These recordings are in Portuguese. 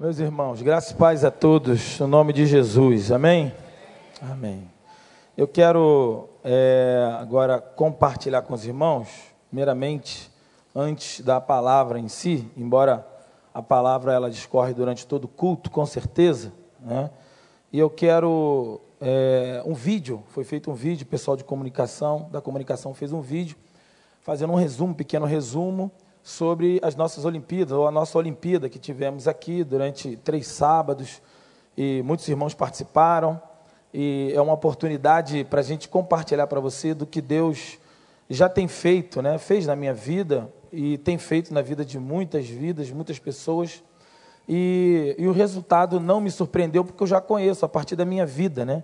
Meus irmãos, graças e paz a todos, no nome de Jesus, amém? Amém. Eu quero é, agora compartilhar com os irmãos, primeiramente, antes da palavra em si, embora a palavra ela discorre durante todo o culto, com certeza, né? E eu quero é, um vídeo, foi feito um vídeo, o pessoal de comunicação, da comunicação fez um vídeo, fazendo um resumo, um pequeno resumo, sobre as nossas Olimpíadas, ou a nossa Olimpíada que tivemos aqui durante três sábados, e muitos irmãos participaram, e é uma oportunidade para a gente compartilhar para você do que Deus já tem feito, né? fez na minha vida e tem feito na vida de muitas vidas, muitas pessoas, e, e o resultado não me surpreendeu porque eu já conheço a partir da minha vida, né?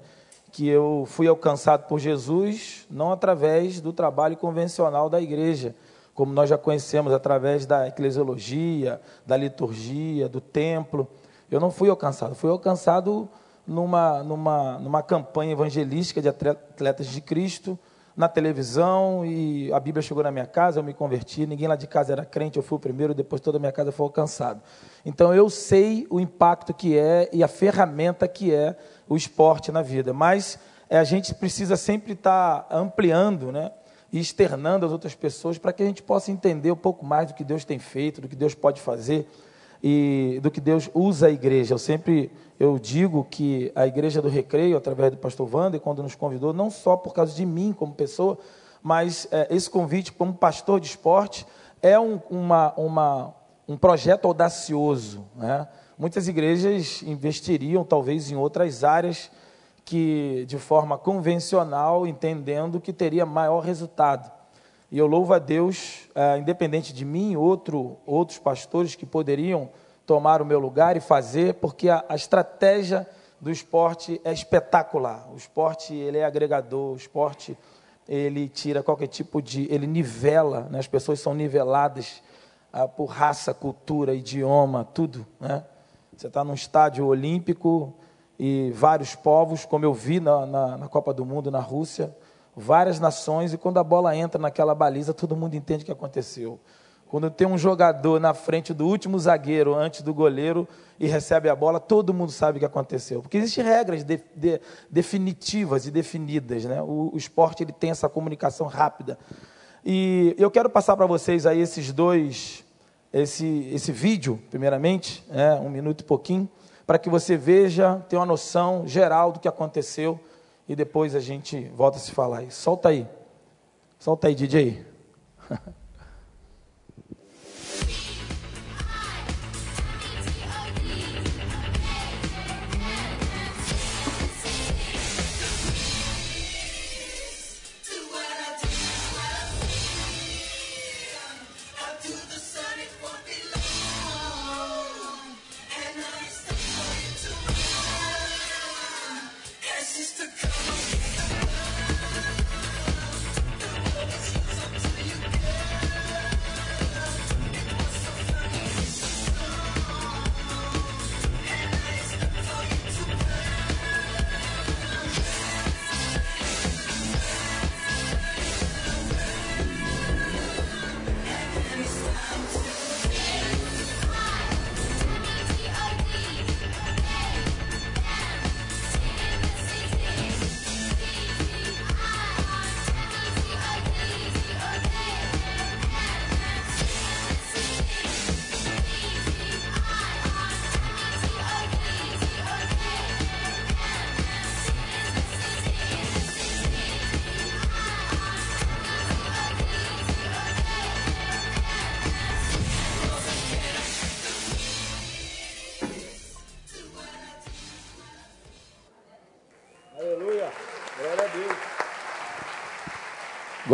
que eu fui alcançado por Jesus não através do trabalho convencional da igreja, como nós já conhecemos através da eclesiologia, da liturgia, do templo. Eu não fui alcançado, fui alcançado numa, numa, numa campanha evangelística de atletas de Cristo, na televisão, e a Bíblia chegou na minha casa, eu me converti, ninguém lá de casa era crente, eu fui o primeiro, depois toda a minha casa foi alcançado. Então eu sei o impacto que é e a ferramenta que é o esporte na vida, mas é, a gente precisa sempre estar ampliando, né? E externando às outras pessoas para que a gente possa entender um pouco mais do que Deus tem feito, do que Deus pode fazer e do que Deus usa a igreja. Eu sempre eu digo que a igreja do Recreio, através do pastor Wander, quando nos convidou, não só por causa de mim como pessoa, mas é, esse convite como pastor de esporte é um, uma, uma, um projeto audacioso. Né? Muitas igrejas investiriam talvez em outras áreas que de forma convencional, entendendo que teria maior resultado. E eu louvo a Deus, é, independente de mim, outro, outros pastores que poderiam tomar o meu lugar e fazer, porque a, a estratégia do esporte é espetacular. O esporte ele é agregador, o esporte ele tira qualquer tipo de, ele nivela, né? as pessoas são niveladas ah, por raça, cultura, idioma, tudo. Né? Você está num estádio olímpico, e vários povos, como eu vi na, na, na, Copa do Mundo na Rússia, várias nações, e quando a bola entra naquela baliza, todo mundo entende o que aconteceu. Quando tem um jogador na frente do último zagueiro, antes do goleiro, e recebe a bola, todo mundo sabe o que aconteceu. Porque existem regras de, de, definitivas e definidas. Né? O, o esporte ele tem essa comunicação rápida. E eu quero passar para vocês aí esses dois, esse, esse vídeo, primeiramente, né? um minuto e pouquinho, para que você veja, tenha uma noção geral do que aconteceu e depois a gente volta a se falar. Solta aí. Solta aí, DJ.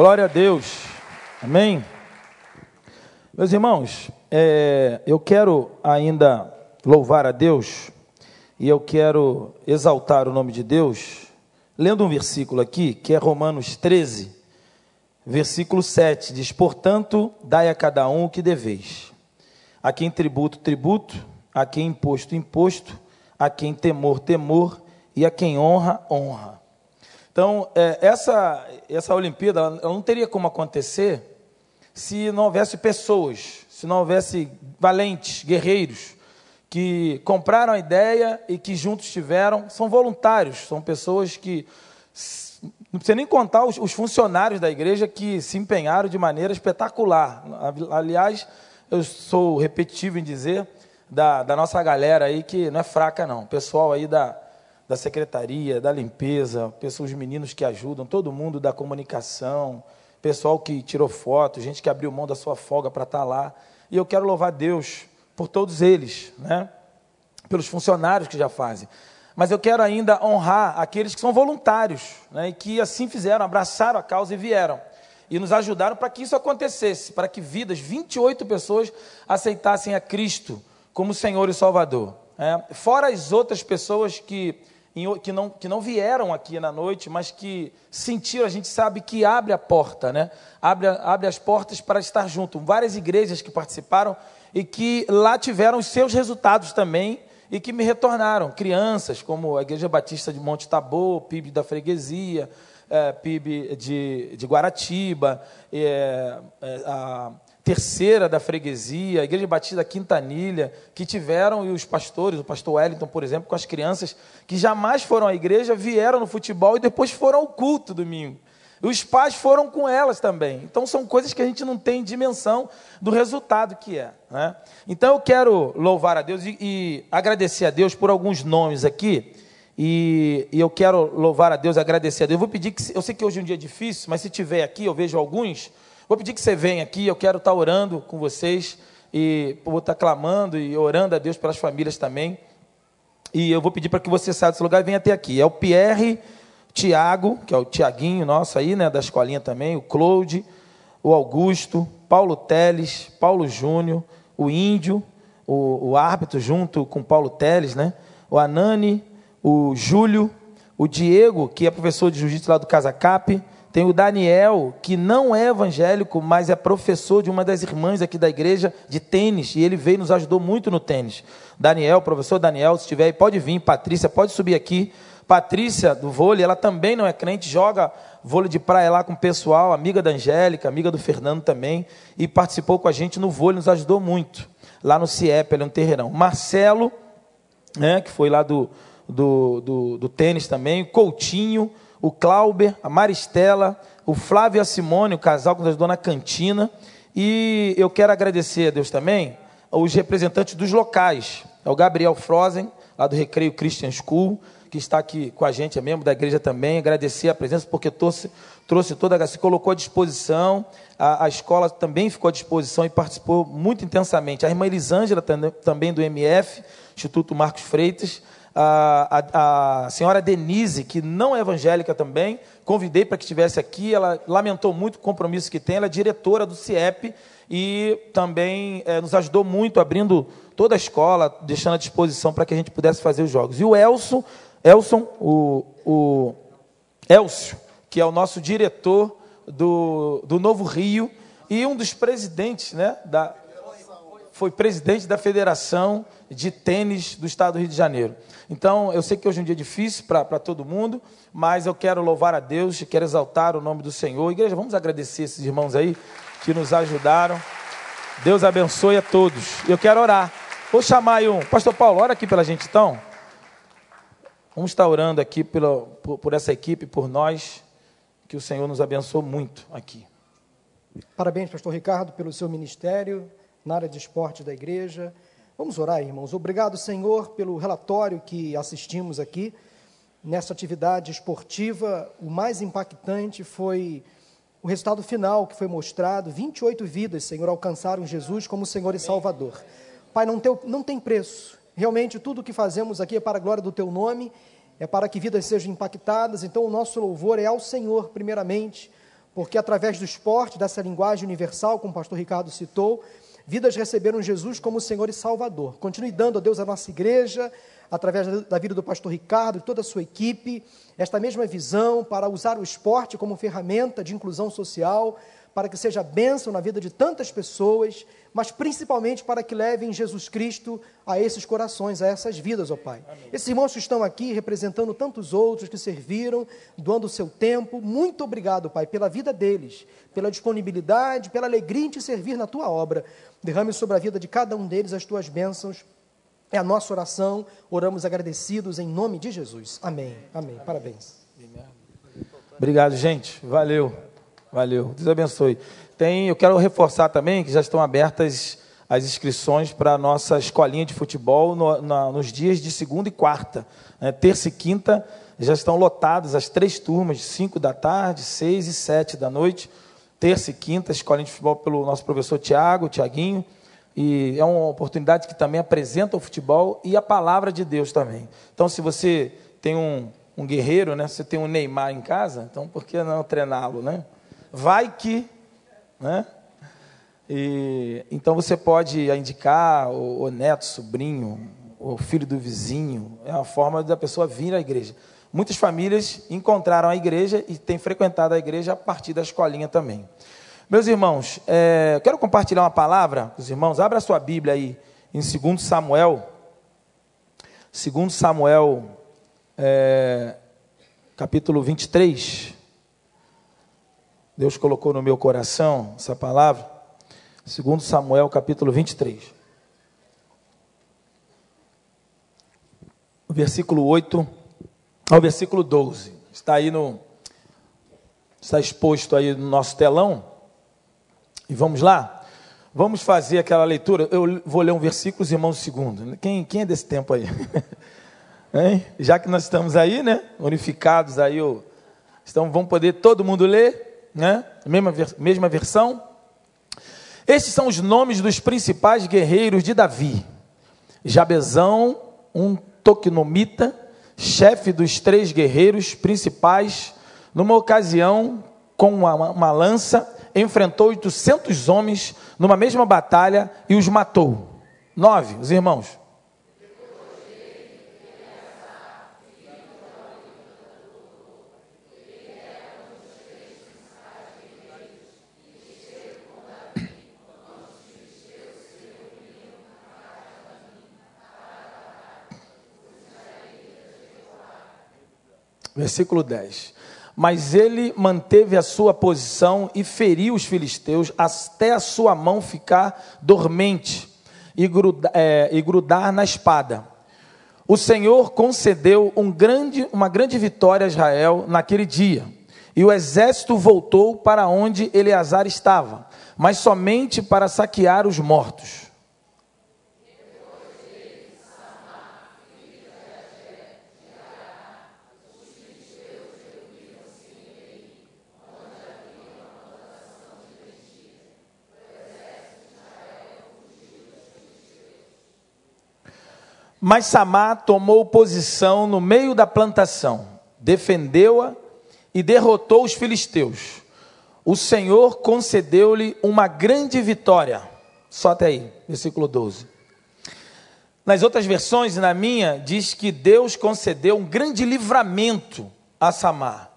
Glória a Deus. Amém? Meus irmãos, é, eu quero ainda louvar a Deus e eu quero exaltar o nome de Deus, lendo um versículo aqui, que é Romanos 13, versículo 7, diz: Portanto, dai a cada um o que deveis. A quem tributo, tributo, a quem imposto, imposto, a quem temor, temor, e a quem honra, honra. Então, é, essa, essa Olimpíada ela não teria como acontecer se não houvesse pessoas, se não houvesse valentes, guerreiros, que compraram a ideia e que juntos tiveram, são voluntários, são pessoas que não precisa nem contar os, os, funcionários da igreja que se empenharam de maneira espetacular. Aliás, eu sou repetitivo em dizer da, da nossa galera aí que não é fraca, não. Pessoal aí da, da secretaria, da limpeza, pessoas, os meninos que ajudam, todo mundo da comunicação, pessoal que tirou foto, gente que abriu mão da sua folga para estar tá lá. E eu quero louvar Deus por todos eles, né? pelos funcionários que já fazem mas eu quero ainda honrar aqueles que são voluntários né, e que assim fizeram, abraçaram a causa e vieram. E nos ajudaram para que isso acontecesse, para que vidas, 28 pessoas, aceitassem a Cristo como Senhor e Salvador. É, fora as outras pessoas que, que, não, que não vieram aqui na noite, mas que sentiram, a gente sabe que abre a porta, né? abre, abre as portas para estar junto. Várias igrejas que participaram e que lá tiveram os seus resultados também e que me retornaram. Crianças, como a Igreja Batista de Monte Tabor, PIB da Freguesia, é, PIB de, de Guaratiba, é, é, a terceira da Freguesia, a Igreja Batista Quintanilha, que tiveram, e os pastores, o pastor Wellington, por exemplo, com as crianças que jamais foram à igreja, vieram no futebol e depois foram ao culto domingo. Os pais foram com elas também. Então, são coisas que a gente não tem dimensão do resultado que é. Né? Então, eu quero louvar a Deus e, e, agradecer a Deus por alguns nomes aqui. E, e, eu quero louvar a Deus, agradecer a Deus. Eu vou pedir que, eu sei que hoje é um dia difícil, mas se tiver aqui, eu vejo alguns. Vou pedir que você venha aqui. Eu quero estar orando com vocês e vou estar clamando e orando a Deus pelas famílias também. E eu vou pedir para que você saia desse lugar e venha até aqui. É o Pierre Tiago, que é o Tiaguinho nosso aí, né, da escolinha também, o Claude, o Augusto, Paulo Teles, Paulo Júnior, o Índio, o, o árbitro junto com Paulo Teles, né, o Anani, o Júlio, o Diego, que é professor de jiu-jitsu lá do Casa Cap, tem o Daniel, que não é evangélico, mas é professor de uma das irmãs aqui da igreja de tênis, e ele veio e nos ajudou muito no tênis. Daniel, professor Daniel, se estiver aí, pode vir. Patrícia, pode subir aqui. Patrícia, do vôlei, ela também não é crente, joga vôlei de praia lá com o pessoal, amiga da Angélica, amiga do Fernando também, e participou com a gente no vôlei, nos ajudou muito, lá no CIEP, ali no Terreirão. Marcelo, né, que foi lá do, do, do, do tênis também, Coutinho, o Clauber, a Maristela, o Flávio e a Simone, o casal que nos ajudou na cantina, e eu quero agradecer a Deus também os representantes dos locais, é o Gabriel Frozen, lá do Recreio Christian School, que está aqui com a gente, é membro da igreja também, agradecer a presença, porque trouxe, trouxe toda a se colocou à disposição, a, a, escola também ficou à disposição e participou muito intensamente. A irmã Elisângela, também do MF, Instituto Marcos Freitas, a, a, a, senhora Denise, que não é evangélica também, convidei para que estivesse aqui, ela lamentou muito o compromisso que tem, ela é diretora do CIEP e também é, nos ajudou muito abrindo toda a escola, deixando à disposição para que a gente pudesse fazer os jogos. E o Elson, Elson, o, o Elcio, que é o nosso diretor do, do Novo Rio e um dos presidentes, né, da, foi presidente da Federação de Tênis do Estado do Rio de Janeiro. Então, eu sei que hoje é um dia difícil para todo mundo, mas eu quero louvar a Deus, quero exaltar o nome do Senhor. Igreja, vamos agradecer esses irmãos aí que nos ajudaram. Deus abençoe a todos. Eu quero orar. Vou chamar aí um. Pastor Paulo, ora aqui pela gente então. Vamos estar orando aqui pela, por, por essa equipe, por nós, que o Senhor nos abençoe muito aqui. Parabéns, pastor Ricardo, pelo seu ministério na área de esportes da igreja. Vamos orar, irmãos. Obrigado, Senhor, pelo relatório que assistimos aqui. Nessa atividade esportiva, o mais impactante foi o resultado final que foi mostrado: 28 vidas, Senhor, alcançaram Jesus como Senhor e Salvador. Pai, não tem, não tem preço Realmente, tudo o que fazemos aqui é para a glória do Teu nome, é para que vidas sejam impactadas. Então, o nosso louvor é ao Senhor, primeiramente, porque através do esporte, dessa linguagem universal, como o pastor Ricardo citou, vidas receberam Jesus como Senhor e Salvador. Continue dando a Deus a nossa igreja, através da vida do pastor Ricardo e toda a sua equipe, esta mesma visão para usar o esporte como ferramenta de inclusão social, para que seja bênção na vida de tantas pessoas, mas principalmente para que levem Jesus Cristo a esses corações, a essas vidas, ó Pai. Amém. Esses irmãos que estão aqui representando tantos outros que serviram, doando o seu tempo, muito obrigado, Pai, pela vida deles, pela disponibilidade, pela alegria em te servir na tua obra. Derrame sobre a vida de cada um deles as tuas bênçãos É a nossa oração, oramos agradecidos em nome de Jesus. Amém. Amém. Parabéns. Obrigado, gente. Valeu. Valeu. Deus abençoe. Tem, eu quero reforçar também que já estão abertas as inscrições para a nossa escolinha de futebol no, na, nos dias de segunda e quarta. Né? Terça e quinta já estão lotadas as três turmas, cinco da tarde, seis e sete da noite. Terça e quinta, escolinha de futebol pelo nosso professor Tiago, Tiaguinho. E é uma oportunidade que também apresenta o futebol e a palavra de Deus também. Então, se você tem um, um guerreiro, né? Você tem um Neymar em casa, então por que não treiná-lo, né? Vai que, né? E, então você pode indicar o, o, neto, sobrinho, o filho do vizinho. É uma forma da pessoa vir à igreja. Muitas famílias encontraram a igreja e têm frequentado a igreja a partir da escolinha também. Meus irmãos, é, quero compartilhar uma palavra com os irmãos. Abra a sua Bíblia aí em 2 Samuel. 2 Samuel, é, capítulo 23. Deus colocou no meu coração essa palavra. 2 Samuel, capítulo 23. O versículo 8 ao versículo 12. Está aí no. Está exposto aí no nosso telão. E vamos lá? Vamos fazer aquela leitura. Eu vou ler um versículo, os irmãos, segundo. Quem, quem é desse tempo aí? Já que nós estamos aí, né? Unificados aí, então vamos poder todo mundo ler, né? Mesma, mesma versão. Estes são os nomes dos principais guerreiros de Davi: Jabezão, um toquinomita, chefe dos três guerreiros principais, numa ocasião, com uma, uma lança, enfrentou 800 homens numa mesma batalha e os matou. Nove, os irmãos. Versículo 10. Mas ele manteve a sua posição e feriu os filisteus até a sua mão ficar dormente e, grudar, é, e grudar na espada. O Senhor concedeu um grande, uma grande vitória a Israel naquele dia. E o exército voltou para onde Eleazar estava, mas somente para saquear os mortos. Mas Samar tomou posição no meio da plantação, defendeu-a e derrotou os filisteus. O Senhor concedeu-lhe uma grande vitória. Só até aí, versículo 12. Nas outras versões, na minha, diz que Deus concedeu um grande livramento a Samar.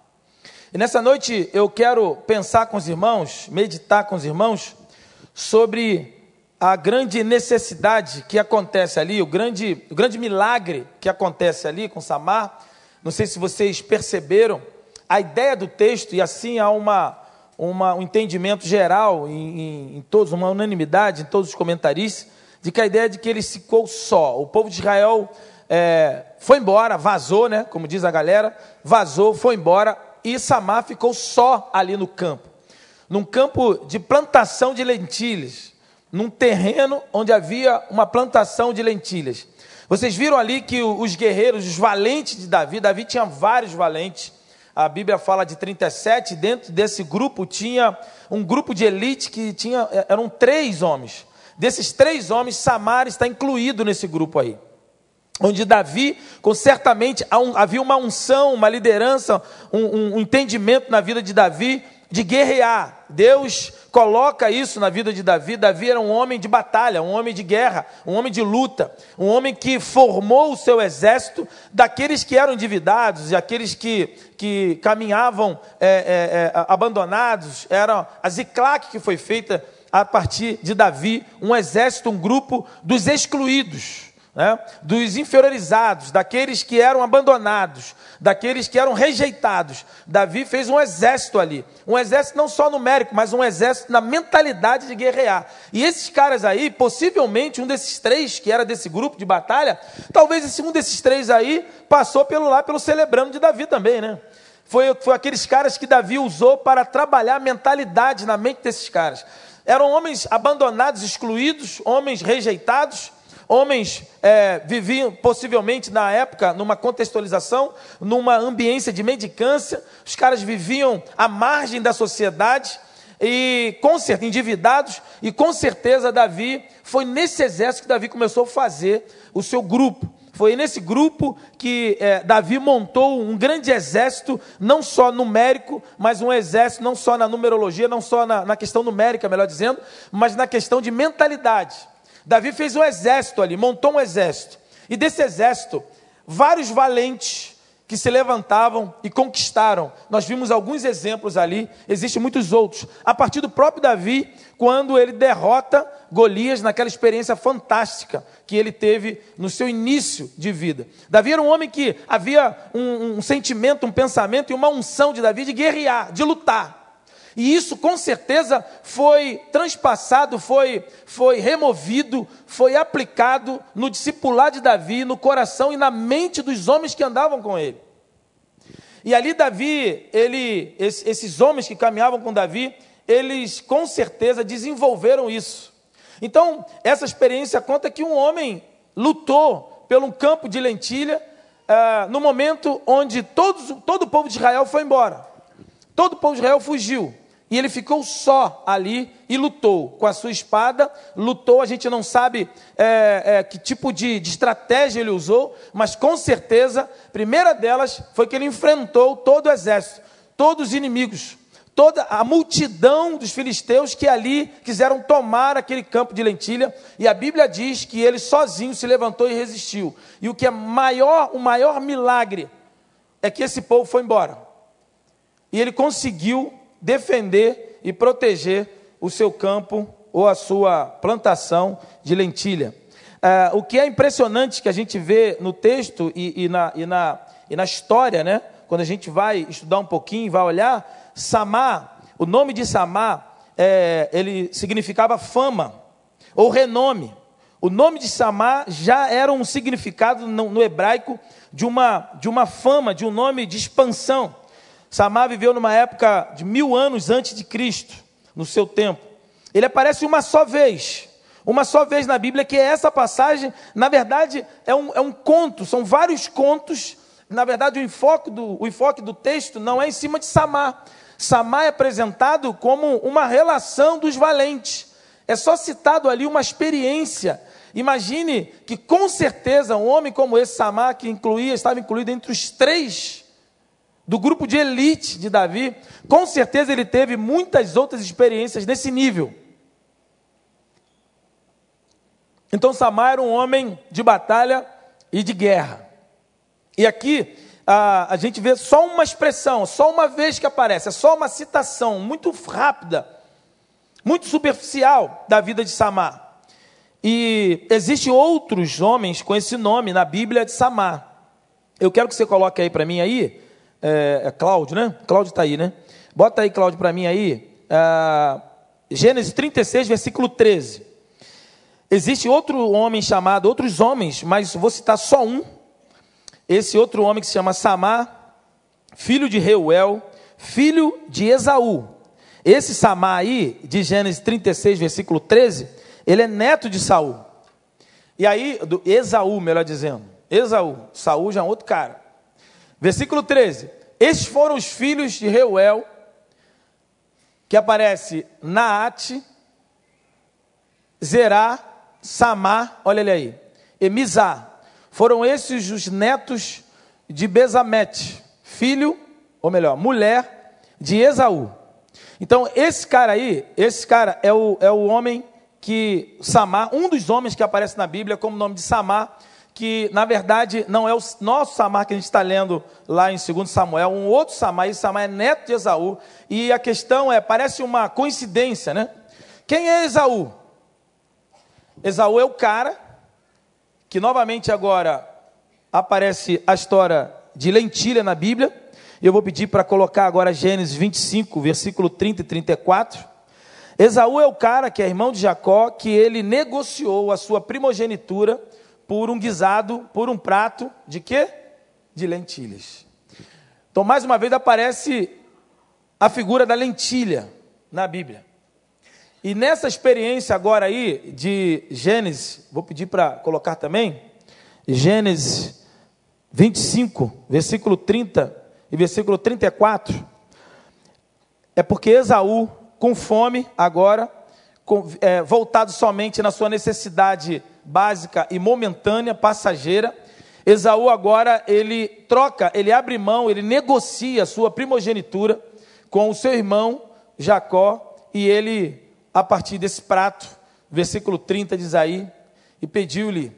E nessa noite eu quero pensar com os irmãos, meditar com os irmãos, sobre a grande necessidade que acontece ali, o grande, o grande milagre que acontece ali com Samar. Não sei se vocês perceberam a ideia do texto, e assim há uma, uma, um entendimento geral, em, em, todos, uma unanimidade em todos os comentaristas, de que a ideia é de que ele ficou só. O povo de Israel é, foi embora, vazou, né, como diz a galera, vazou, foi embora, e Samar ficou só ali no campo. Num campo de plantação de lentilhas num terreno onde havia uma plantação de lentilhas. Vocês viram ali que os guerreiros, os valentes de Davi, Davi tinha vários valentes. A Bíblia fala de 37, dentro desse grupo tinha um grupo de elite que tinha, é, eram três homens. Desses três homens, Samar está incluído nesse grupo aí. Onde Davi, com certamente havia uma unção, uma liderança, um, um, um entendimento na vida de Davi de guerrear. Deus coloca isso na vida de Davi. Davi era um homem de batalha, um homem de guerra, um homem de luta, um homem que formou o seu exército daqueles que eram endividados e aqueles que, que caminhavam é, é, é, abandonados. Era a Ziclac que foi feita a partir de Davi, um exército, um grupo dos excluídos. Né, dos inferiorizados, daqueles que eram abandonados, daqueles que eram rejeitados. Davi fez um exército ali. Um exército não só numérico, mas um exército na mentalidade de guerrear. E esses caras aí, possivelmente um desses três que era desse grupo de batalha, talvez esse um desses três aí passou pelo lá pelo celebrando de Davi também, né? Foi, foi aqueles caras que Davi usou para trabalhar a mentalidade na mente desses caras. Eram homens abandonados, excluídos, homens rejeitados, Homens é, viviam possivelmente na época numa contextualização, numa ambiência de mendicância, os caras viviam à margem da sociedade e com certeza endividados e com certeza Davi foi nesse exército que Davi começou a fazer o seu grupo. Foi nesse grupo que é, Davi montou um grande exército, não só numérico, mas um exército não só na numerologia, não só na, na questão numérica, melhor dizendo, mas na questão de mentalidade. Davi fez um exército ali, montou um exército. E desse exército, vários valentes que se levantavam e conquistaram. Nós vimos alguns exemplos ali, existem muitos outros. A partir do próprio Davi, quando ele derrota Golias naquela experiência fantástica que ele teve no seu início de vida. Davi era um homem que havia um, um sentimento, um pensamento e uma unção de Davi de guerrear, de lutar. E isso com certeza foi transpassado, foi, foi removido, foi aplicado no discipular de Davi, no coração e na mente dos homens que andavam com ele. E ali Davi, ele, esses homens que caminhavam com Davi, eles com certeza desenvolveram isso. Então, essa experiência conta que um homem lutou pelo campo de lentilha ah, no momento onde todos, todo o povo de Israel foi embora. Todo o povo de Israel fugiu. E ele ficou só ali e lutou com a sua espada, lutou, a gente não sabe é, é, que tipo de, de estratégia ele usou, mas com certeza, a primeira delas foi que ele enfrentou todo o exército, todos os inimigos, toda a multidão dos filisteus que ali quiseram tomar aquele campo de lentilha, e a Bíblia diz que ele sozinho se levantou e resistiu. E o que é maior, o maior milagre é que esse povo foi embora. E ele conseguiu defender e proteger o seu campo ou a sua plantação de lentilha. Ah, o que é impressionante que a gente vê no texto e, e, na, e, na, e na história, né? quando a gente vai estudar um pouquinho, vai olhar, Samar, o nome de Samar, é, ele significava fama ou renome. O nome de Samar já era um significado no, no hebraico de uma, de uma fama, de um nome de expansão. Samar viveu numa época de mil anos antes de Cristo, no seu tempo. Ele aparece uma só vez, uma só vez na Bíblia, que é essa passagem, na verdade, é um, é um conto, são vários contos. Na verdade, o enfoque, do, o enfoque do texto não é em cima de Samar. Samar é apresentado como uma relação dos valentes. É só citado ali uma experiência. Imagine que, com certeza, um homem como esse Samar, que incluía, estava incluído entre os três do grupo de elite de Davi, com certeza ele teve muitas outras experiências nesse nível. Então Samar era um homem de batalha e de guerra. E aqui a, a gente vê só uma expressão, só uma vez que aparece, é só uma citação muito rápida, muito superficial da vida de Samar. E existem outros homens com esse nome na Bíblia de Samar. Eu quero que você coloque aí para mim aí, é, é Cláudio, né? Cláudio está aí, né? Bota aí, Cláudio, para mim aí. É, Gênesis 36, versículo 13. Existe outro homem chamado, outros homens, mas vou citar só um. Esse outro homem que se chama Samar, filho de Reuel, filho de Esaú. Esse Samar aí, de Gênesis 36, versículo 13, ele é neto de Saul. E aí, do Esaú, melhor dizendo. Esaú, Saul já é um outro cara. Versículo 13. Estes foram os filhos de Reuel, que aparece Naate, Zerá, Samar, olha ele aí, e. Foram esses os netos de Bezamete, filho, ou melhor, mulher de Esaú. Então, esse cara aí, esse cara é o, é o homem que, Samar, um dos homens que aparece na Bíblia como nome de Samar, que na verdade não é o nosso Samar que a gente está lendo lá em 2 Samuel, um outro Samar, esse Samar é neto de Esaú, e a questão é, parece uma coincidência, né? Quem é Esaú? Esaú é o cara que novamente agora aparece a história de lentilha na Bíblia. Eu vou pedir para colocar agora Gênesis 25, versículo 30 e 34. Esaú é o cara que é irmão de Jacó, que ele negociou a sua primogenitura por um guisado, por um prato de quê? De lentilhas. Então, mais uma vez aparece a figura da lentilha na Bíblia. E nessa experiência agora aí de Gênesis, vou pedir para colocar também, Gênesis 25, versículo 30 e versículo 34, é porque Esaú, com fome agora, voltado somente na sua necessidade básica e momentânea, passageira, Esaú agora ele troca, ele abre mão, ele negocia a sua primogenitura com o seu irmão Jacó e ele, a partir desse prato, versículo 30 diz aí, e pediu-lhe: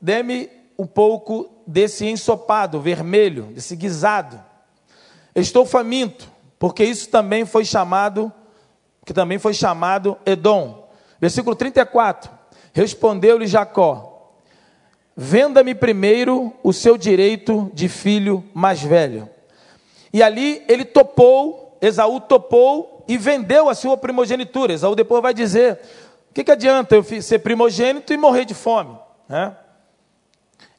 dê-me um pouco desse ensopado vermelho, desse guisado. Estou faminto, porque isso também foi chamado, que também foi chamado Edom. Versículo 34. Respondeu-lhe Jacó: Venda-me primeiro o seu direito de filho mais velho. E ali ele topou, Esaú topou e vendeu a sua primogenitura. Esaú depois vai dizer: O que, que adianta eu ser primogênito e morrer de fome? Né?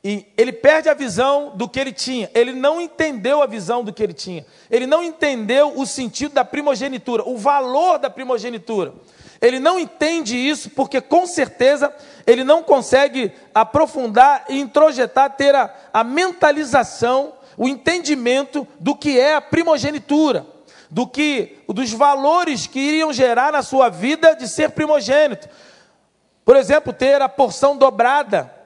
E ele perde a visão do que ele tinha. Ele não entendeu a visão do que ele tinha. Ele não entendeu o sentido da primogenitura, o valor da primogenitura. Ele não entende isso porque, com certeza, ele não consegue aprofundar e introjetar, ter a, a mentalização, o entendimento do que é a primogenitura, do que, dos valores que iriam gerar na sua vida de ser primogênito. Por exemplo, ter a porção dobrada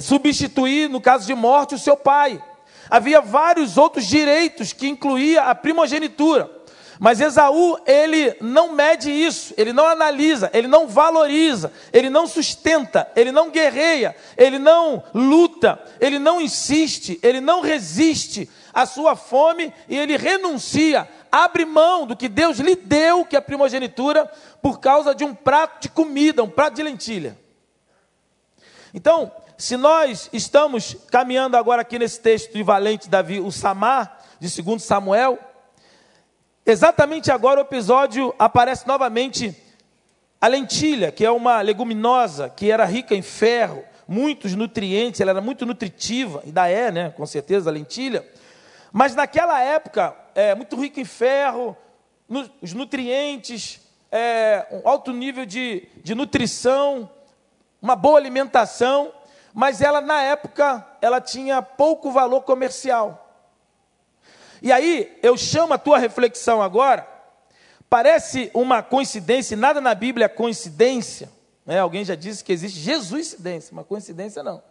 substituir, no caso de morte, o seu pai. Havia vários outros direitos que incluía a primogenitura. Mas Esaú, ele não mede isso, ele não analisa, ele não valoriza, ele não sustenta, ele não guerreia, ele não luta, ele não insiste, ele não resiste à sua fome e ele renuncia, abre mão do que Deus lhe deu, que é a primogenitura, por causa de um prato de comida, um prato de lentilha. Então, se nós estamos caminhando agora aqui nesse texto de Valente Davi, o Samar, de 2 Samuel, exatamente agora o episódio aparece novamente a lentilha, que é uma leguminosa que era rica em ferro, muitos nutrientes, ela era muito nutritiva, ainda é, né, com certeza, a lentilha. Mas naquela época, é, muito rica em ferro, no, os nutrientes, é, um alto nível de, de nutrição, uma boa alimentação mas ela na época ela tinha pouco valor comercial. E aí eu chamo a tua reflexão agora. Parece uma coincidência, nada na Bíblia é coincidência. Né? Alguém já disse que existe Jesuscidência, uma coincidência não.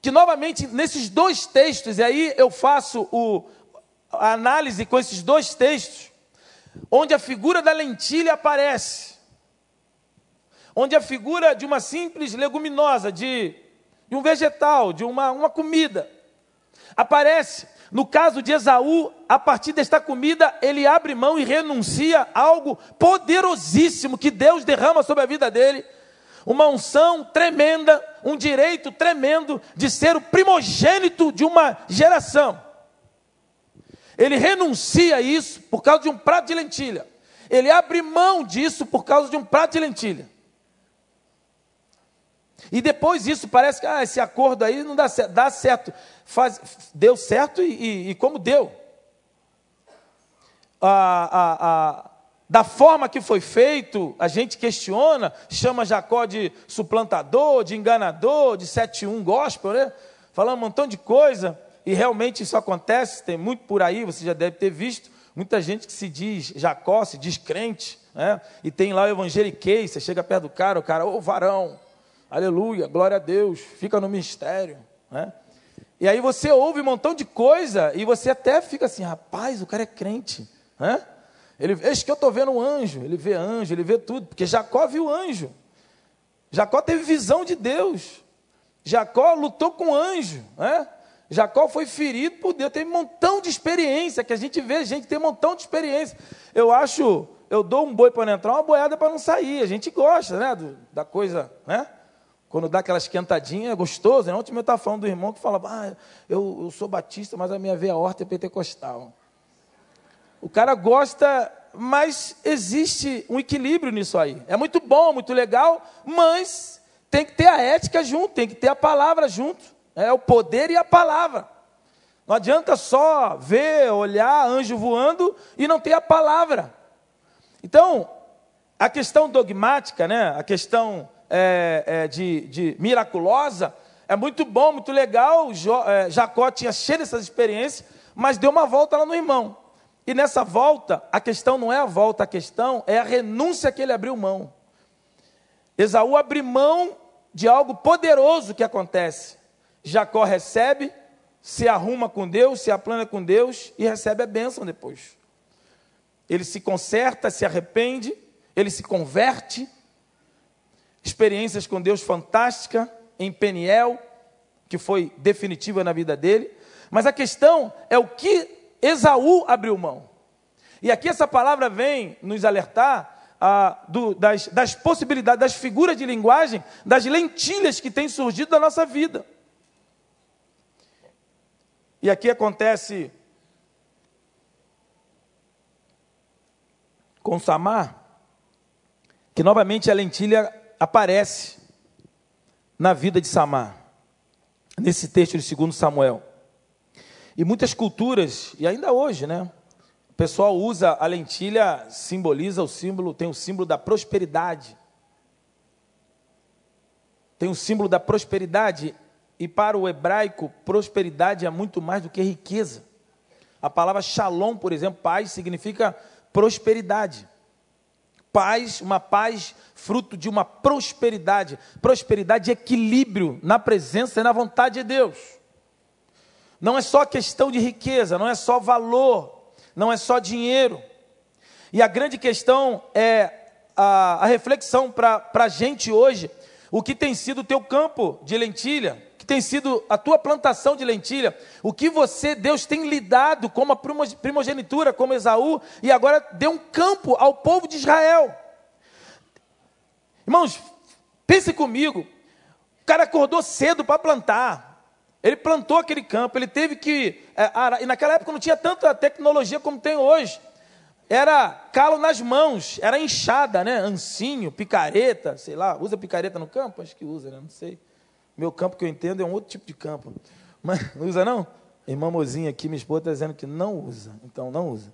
Que novamente nesses dois textos, e aí eu faço o, a análise com esses dois textos, onde a figura da lentilha aparece onde a figura de uma simples leguminosa, de, de um vegetal, de uma, uma comida, aparece. No caso de Esaú, a partir desta comida, ele abre mão e renuncia a algo poderosíssimo que Deus derrama sobre a vida dele. Uma unção tremenda, um direito tremendo de ser o primogênito de uma geração. Ele renuncia a isso por causa de um prato de lentilha. Ele abre mão disso por causa de um prato de lentilha. E depois isso parece que ah, esse acordo aí não dá certo. Dá certo. Faz, deu certo e, e, e como deu. da forma que foi feito, a gente questiona, chama Jacó de suplantador, de enganador, de 7-1 gospel, né? Falando um montão de coisa, e realmente isso acontece, tem muito por aí, você já deve ter visto, muita gente que se diz Jacó, se diz crente, né? e tem lá o evangeliquei, você chega perto do cara, o cara, ô varão, aleluia, glória a Deus, fica no mistério, né? E aí você ouve um montão de coisa e você até fica assim, rapaz, o cara é crente, né? Ele, eis que eu estou vendo um anjo, ele vê anjo, ele vê tudo, porque Jacó viu anjo. Jacó teve visão de Deus. Jacó lutou com anjo, né? Jacó foi ferido por Deus, teve um montão de experiência, que a gente vê gente tem um montão de experiência. Eu acho, eu dou um boi para entrar, uma boiada para não sair. A gente gosta, né, do, da coisa, né? Quando dá aquela esquentadinha, é gostoso. Né? Ontem eu estava falando do irmão que falava, ah, eu, eu sou batista, mas a minha veia horta é pentecostal. O cara gosta, mas existe um equilíbrio nisso aí. É muito bom, muito legal, mas tem que ter a ética junto, tem que ter a palavra junto. É o poder e a palavra. Não adianta só ver, olhar anjo voando e não ter a palavra. Então, a questão dogmática, né, a questão é, é, de, de, miraculosa, é muito bom, muito legal. Jo, é, Jacó tinha cheio dessas experiências, mas deu uma volta lá no irmão. E nessa volta, a questão não é a volta, a questão é a renúncia que ele abriu mão. Esaú abriu mão de algo poderoso que acontece. Jacó recebe, se arruma com Deus, se aplana com Deus e recebe a bênção depois. Ele se conserta, se arrepende, ele se converte. Experiências com Deus fantástica em Peniel, que foi definitiva na vida dele. Mas a questão é o que Esaú abriu mão. E aqui essa palavra vem nos alertar ah, do, das, das possibilidades, das figuras de linguagem, das lentilhas que têm surgido da nossa vida. E aqui acontece com Samar, que novamente a lentilha aparece na vida de Samar, nesse texto de 2 Samuel. E muitas culturas, e ainda hoje, né? O pessoal usa a lentilha, simboliza o símbolo, tem o símbolo da prosperidade. Tem o símbolo da prosperidade, e para o hebraico, prosperidade é muito mais do que riqueza. A palavra shalom, por exemplo, paz, significa prosperidade. Paz, uma paz fruto de uma prosperidade. Prosperidade e equilíbrio na presença e na vontade de Deus. Não é só questão de riqueza, não é só valor, não é só dinheiro. E a grande questão é a, a reflexão para a gente hoje, o que tem sido o teu campo de lentilha, tem sido a tua plantação de lentilha, o que você, Deus, tem lidado como a primogenitura, como Esaú, e agora deu um campo ao povo de Israel. Irmãos, pense comigo, o cara acordou cedo para plantar, ele plantou aquele campo, ele teve que. É, e naquela época não tinha tanta tecnologia como tem hoje. Era calo nas mãos, era enxada, né? Ancinho, picareta, sei lá. Usa picareta no campo? Acho que usa, né? Não sei. Meu campo que eu entendo é um outro tipo de campo. Mas não usa, não? Irmã Mozinha aqui, minha esposa, está dizendo que não usa. Então, não usa.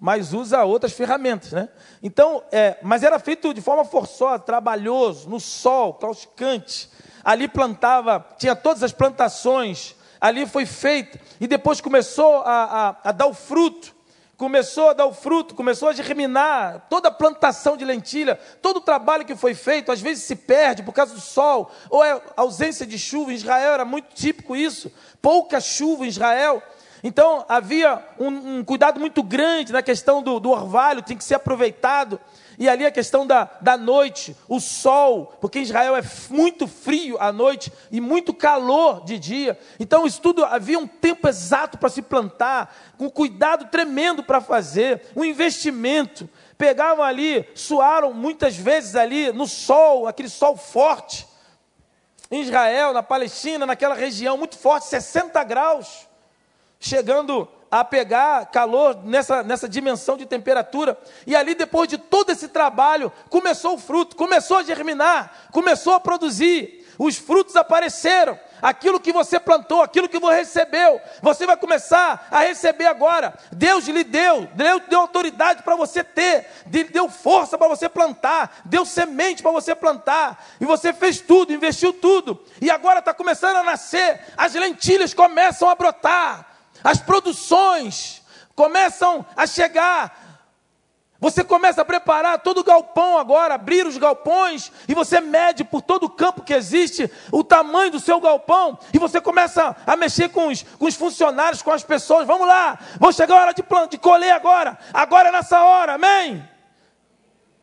Mas usa outras ferramentas, né? Então, é, mas era feito de forma forçosa, trabalhoso, no sol, causticante ali plantava, tinha todas as plantações, ali foi feito, e depois começou a, a, a dar o fruto, começou a dar o fruto, começou a germinar, toda a plantação de lentilha, todo o trabalho que foi feito, às vezes se perde por causa do sol, ou é ausência de chuva, em Israel era muito típico isso, pouca chuva em Israel, então havia um, um cuidado muito grande na questão do, do orvalho, tem que ser aproveitado, e ali a questão da, da noite, o sol, porque Israel é muito frio à noite e muito calor de dia. Então, isso tudo havia um tempo exato para se plantar, com cuidado tremendo para fazer, um investimento. Pegavam ali, suaram muitas vezes ali no sol, aquele sol forte. Em Israel, na Palestina, naquela região muito forte, 60 graus, chegando a pegar calor nessa, nessa dimensão de temperatura. E ali, depois de todo esse trabalho, começou o fruto, começou a germinar, começou a produzir. Os frutos apareceram. Aquilo que você plantou, aquilo que você recebeu, você vai começar a receber agora. Deus lhe deu, Deus deu autoridade para você ter, deu força para você plantar, deu semente para você plantar, e você fez tudo, investiu tudo, e agora está começando a nascer, as lentilhas começam a brotar, as produções começam a chegar. Você começa a preparar todo o galpão agora, abrir os galpões, e você mede por todo o campo que existe o tamanho do seu galpão, e você começa a mexer com os, com os funcionários, com as pessoas. Vamos lá, vou chegar a hora de, de colher agora, agora é nessa hora, amém?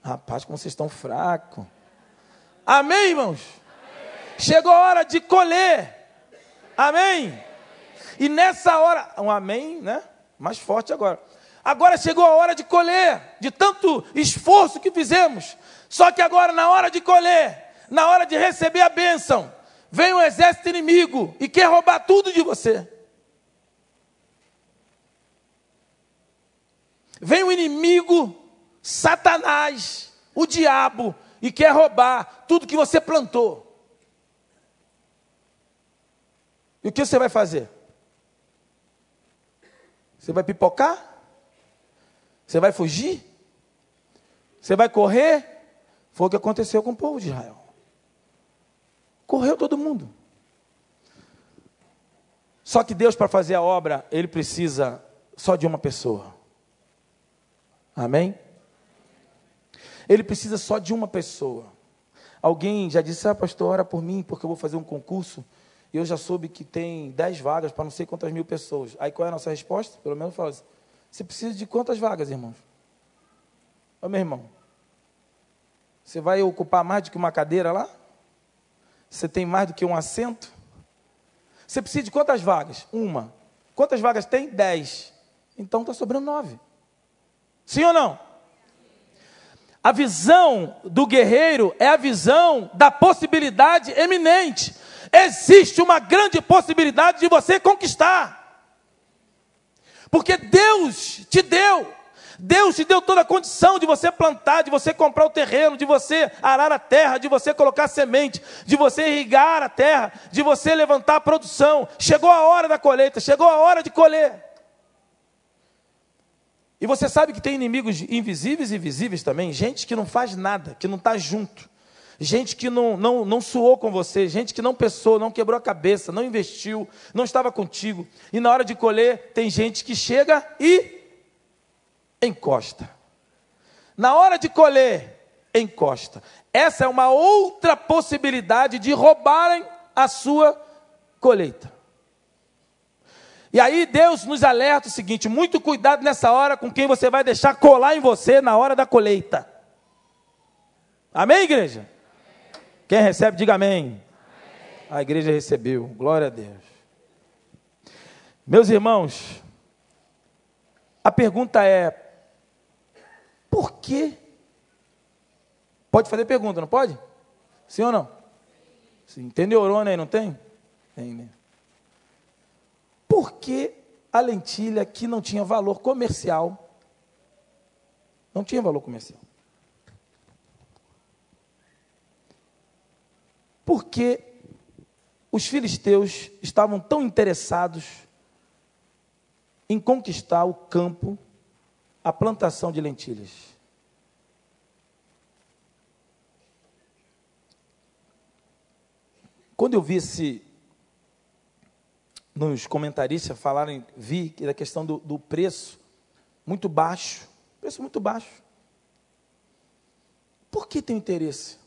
Rapaz, como vocês estão fracos. Amém, irmãos? Amém. Chegou a hora de colher, amém? E nessa hora, um amém, né? Mais forte agora. Agora chegou a hora de colher, de tanto esforço que fizemos. Só que agora, na hora de colher, na hora de receber a bênção, vem um exército inimigo e quer roubar tudo de você. Vem o inimigo, Satanás, o diabo, e quer roubar tudo que você plantou. E o que você vai fazer? Você vai pipocar? Você vai fugir? Você vai correr? Foi o que aconteceu com o povo de Israel. Correu todo mundo. Só que Deus, para fazer a obra, Ele precisa só de uma pessoa. Amém? Ele precisa só de uma pessoa. Alguém já disse, ah, pastor, ora por mim, porque eu vou fazer um concurso. E eu já soube que tem dez vagas para não sei quantas mil pessoas. Aí qual é a nossa resposta? Pelo menos fala assim, você precisa de quantas vagas, irmãos? Ô meu irmão, você vai ocupar mais do que uma cadeira lá? Você tem mais do que um assento? Você precisa de quantas vagas? Uma. Quantas vagas tem? Dez. Então está sobrando nove. Sim ou não? A visão do guerreiro é a visão da possibilidade eminente. Existe uma grande possibilidade de você conquistar. Porque Deus te deu Deus te deu toda a condição de você plantar, de você comprar o terreno, de você arar a terra, de você colocar semente, de você irrigar a terra, de você levantar a produção. Chegou a hora da colheita, chegou a hora de colher. E você sabe que tem inimigos invisíveis e visíveis também, gente que não faz nada, que não está junto, gente que não, não, não suou com você, gente que não pensou, não quebrou a cabeça, não investiu, não estava contigo. E na hora de colher, tem gente que chega e encosta. Na hora de colher, encosta. Essa é uma outra possibilidade de roubarem a sua colheita. E aí Deus nos alerta o seguinte: muito cuidado nessa hora com quem você vai deixar colar em você na hora da colheita. Amém, igreja? Quem recebe, diga amém. amém. A igreja recebeu, glória a Deus. Meus irmãos, a pergunta é: por quê? Pode fazer pergunta, não pode? Sim ou não? Sim. Tem neurônio aí, não tem? Tem, né? Por que a lentilha que não tinha valor comercial? Não tinha valor comercial. Porque os filisteus estavam tão interessados em conquistar o campo a plantação de lentilhas. Quando eu vi esse, nos comentaristas falarem, vi da questão do, do preço muito baixo, preço muito baixo. Por que tem interesse?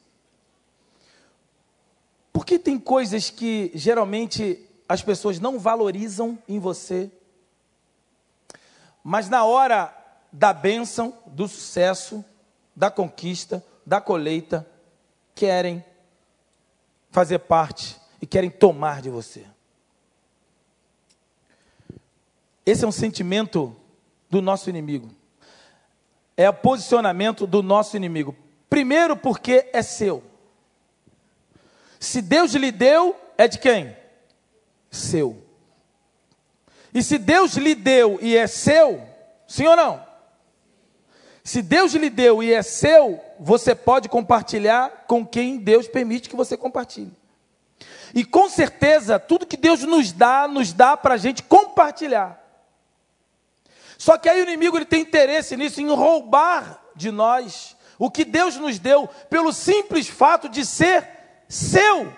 Por que tem coisas que geralmente as pessoas não valorizam em você, mas na hora da bênção, do sucesso, da conquista, da colheita, querem fazer parte e querem tomar de você. Esse é um sentimento do nosso inimigo. É o posicionamento do nosso inimigo. Primeiro, porque é seu. Se Deus lhe deu, é de quem? Seu. E se Deus lhe deu e é seu, sim ou não? Se Deus lhe deu e é seu, você pode compartilhar com quem Deus permite que você compartilhe. E com certeza, tudo que Deus nos dá, nos dá para a gente compartilhar. Só que aí o inimigo ele tem interesse nisso, em roubar de nós o que Deus nos deu, pelo simples fato de ser seu.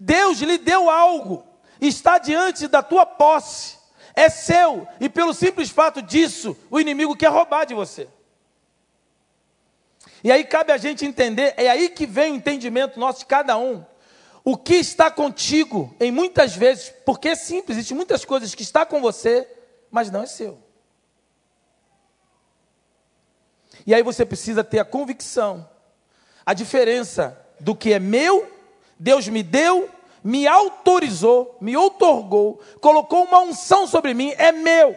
Deus lhe deu algo, está diante da tua posse, é seu, e pelo simples fato disso, o inimigo quer roubar de você. E aí cabe a gente entender, é aí que vem o entendimento nosso de cada um. O que está contigo, em muitas vezes, porque é simples, existem muitas coisas que está com você, mas não é seu. E aí você precisa ter a convicção, a diferença do que é meu, Deus me deu, me autorizou, me outorgou, colocou uma unção sobre mim, é meu.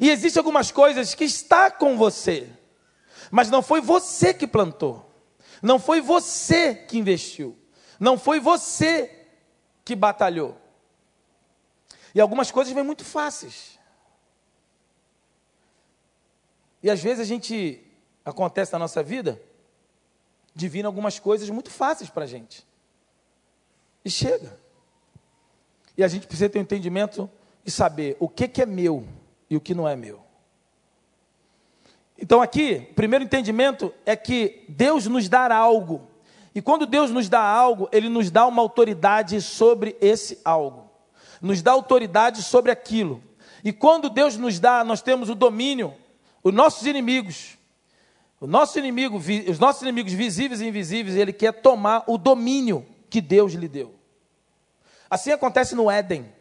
E existem algumas coisas que está com você mas não foi você que plantou. Não foi você que investiu. Não foi você que batalhou. E algumas coisas vêm muito fáceis. E às vezes a gente acontece na nossa vida de vir algumas coisas muito fáceis para a gente. E chega. E a gente precisa ter um entendimento e saber o que, que é meu e o que não é meu. Então, aqui, o primeiro entendimento é que Deus nos dá algo. E quando Deus nos dá algo, Ele nos dá uma autoridade sobre esse algo, nos dá autoridade sobre aquilo. E quando Deus nos dá, nós temos o domínio, os nossos inimigos, o nosso inimigo, os nossos inimigos visíveis e invisíveis, Ele quer tomar o domínio que Deus lhe deu. Assim acontece no Éden,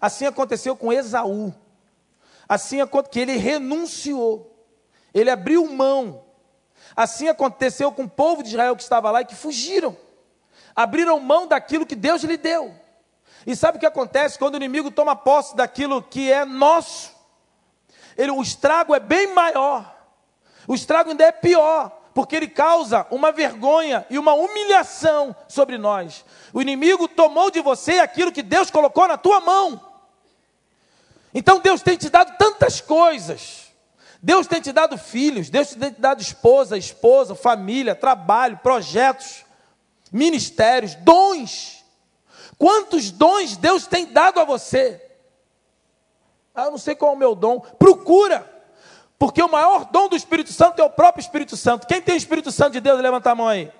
assim aconteceu com Esaú, assim que ele renunciou. Ele abriu mão. Assim aconteceu com o povo de Israel que estava lá e que fugiram. Abriram mão daquilo que Deus lhe deu. E sabe o que acontece quando o inimigo toma posse daquilo que é nosso? Ele, o estrago é bem maior. O estrago ainda é pior, porque ele causa uma vergonha e uma humilhação sobre nós. O inimigo tomou de você aquilo que Deus colocou na tua mão. Então Deus tem te dado tantas coisas. Deus tem te dado filhos, Deus tem te dado esposa, esposa, família, trabalho, projetos, ministérios, dons. Quantos dons Deus tem dado a você? Ah, eu não sei qual é o meu dom. Procura, porque o maior dom do Espírito Santo é o próprio Espírito Santo. Quem tem o Espírito Santo de Deus, levanta a mão aí.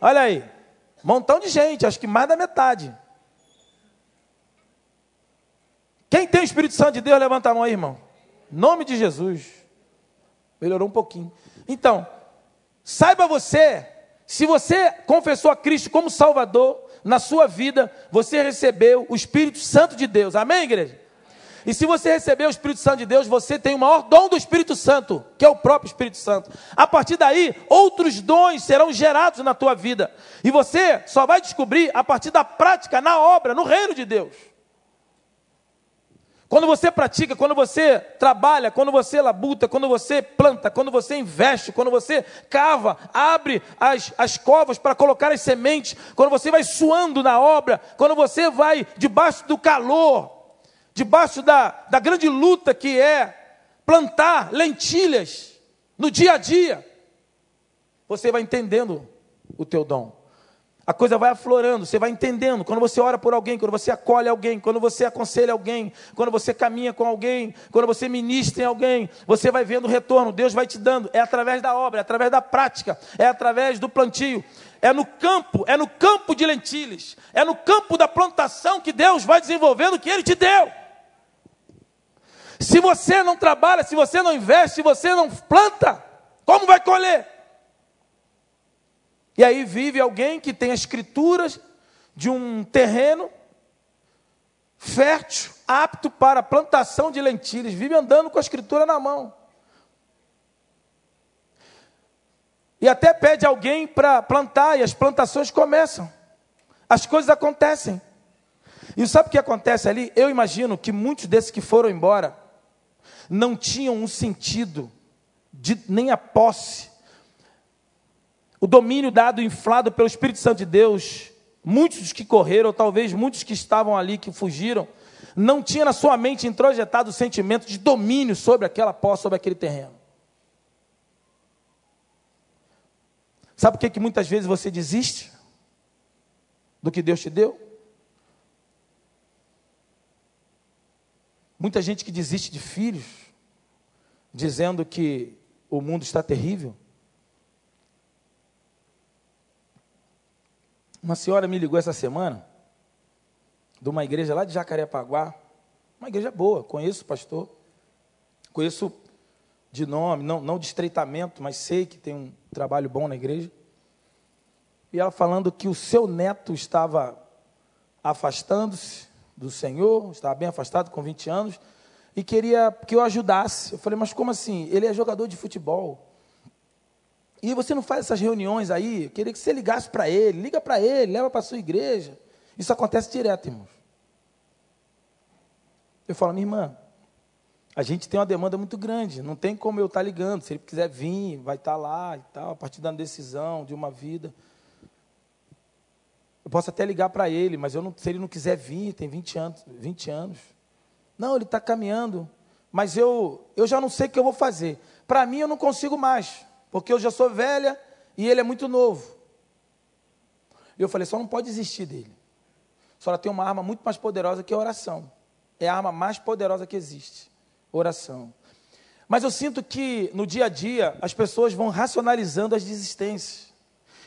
Olha aí, montão de gente, acho que mais da metade. Quem tem o Espírito Santo de Deus, levanta a mão aí, irmão. Nome de Jesus. Melhorou um pouquinho. Então, saiba você, se você confessou a Cristo como Salvador, na sua vida, você recebeu o Espírito Santo de Deus. Amém, igreja? E se você recebeu o Espírito Santo de Deus, você tem o maior dom do Espírito Santo, que é o próprio Espírito Santo. A partir daí, outros dons serão gerados na tua vida. E você só vai descobrir a partir da prática na obra, no reino de Deus. Quando você pratica, quando você trabalha, quando você labuta, quando você planta, quando você investe, quando você cava, abre as, as covas para colocar as sementes, quando você vai suando na obra, quando você vai debaixo do calor, debaixo da, da grande luta que é plantar lentilhas no dia a dia, você vai entendendo o teu dom. A coisa vai aflorando, você vai entendendo. Quando você ora por alguém, quando você acolhe alguém, quando você aconselha alguém, quando você caminha com alguém, quando você ministra em alguém, você vai vendo o retorno, Deus vai te dando. É através da obra, é através da prática, é através do plantio, é no campo, é no campo de lentilhas, é no campo da plantação que Deus vai desenvolvendo o que Ele te deu. Se você não trabalha, se você não investe, se você não planta, como vai colher? E aí vive alguém que tem as escrituras de um terreno fértil, apto para a plantação de lentilhas, vive andando com a escritura na mão. E até pede alguém para plantar, e as plantações começam. As coisas acontecem. E sabe o que acontece ali? Eu imagino que muitos desses que foram embora não tinham um sentido, de, nem a posse o domínio dado, inflado pelo Espírito Santo de Deus, muitos que correram, talvez muitos que estavam ali, que fugiram, não tinha na sua mente introjetado o sentimento de domínio sobre aquela posse, sobre aquele terreno. Sabe por que, que muitas vezes você desiste do que Deus te deu? Muita gente que desiste de filhos, dizendo que o mundo está terrível. Uma senhora me ligou essa semana, de uma igreja lá de Jacarepaguá, uma igreja boa, conheço o pastor, conheço de nome, não, não de estreitamento, mas sei que tem um trabalho bom na igreja. E ela falando que o seu neto estava afastando-se do Senhor, estava bem afastado, com 20 anos, e queria que eu ajudasse. Eu falei, mas como assim? Ele é jogador de futebol. E você não faz essas reuniões aí, eu queria que você ligasse para ele, liga para ele, leva para a sua igreja. Isso acontece direto, irmãos. Eu falo, minha irmã, a gente tem uma demanda muito grande, não tem como eu estar ligando. Se ele quiser vir, vai estar lá e tal, a partir da decisão de uma vida. Eu posso até ligar para ele, mas não, se ele não quiser vir, tem 20 anos. 20 anos. Não, ele está caminhando, mas eu, eu já não sei o que eu vou fazer. Para mim, eu não consigo mais, porque eu já sou velha e ele é muito novo. E eu falei, só não pode desistir dele. Só ela tem uma arma muito mais poderosa que a oração. É a arma mais poderosa que existe. Oração. Mas eu sinto que no dia a dia as pessoas vão racionalizando as desistências.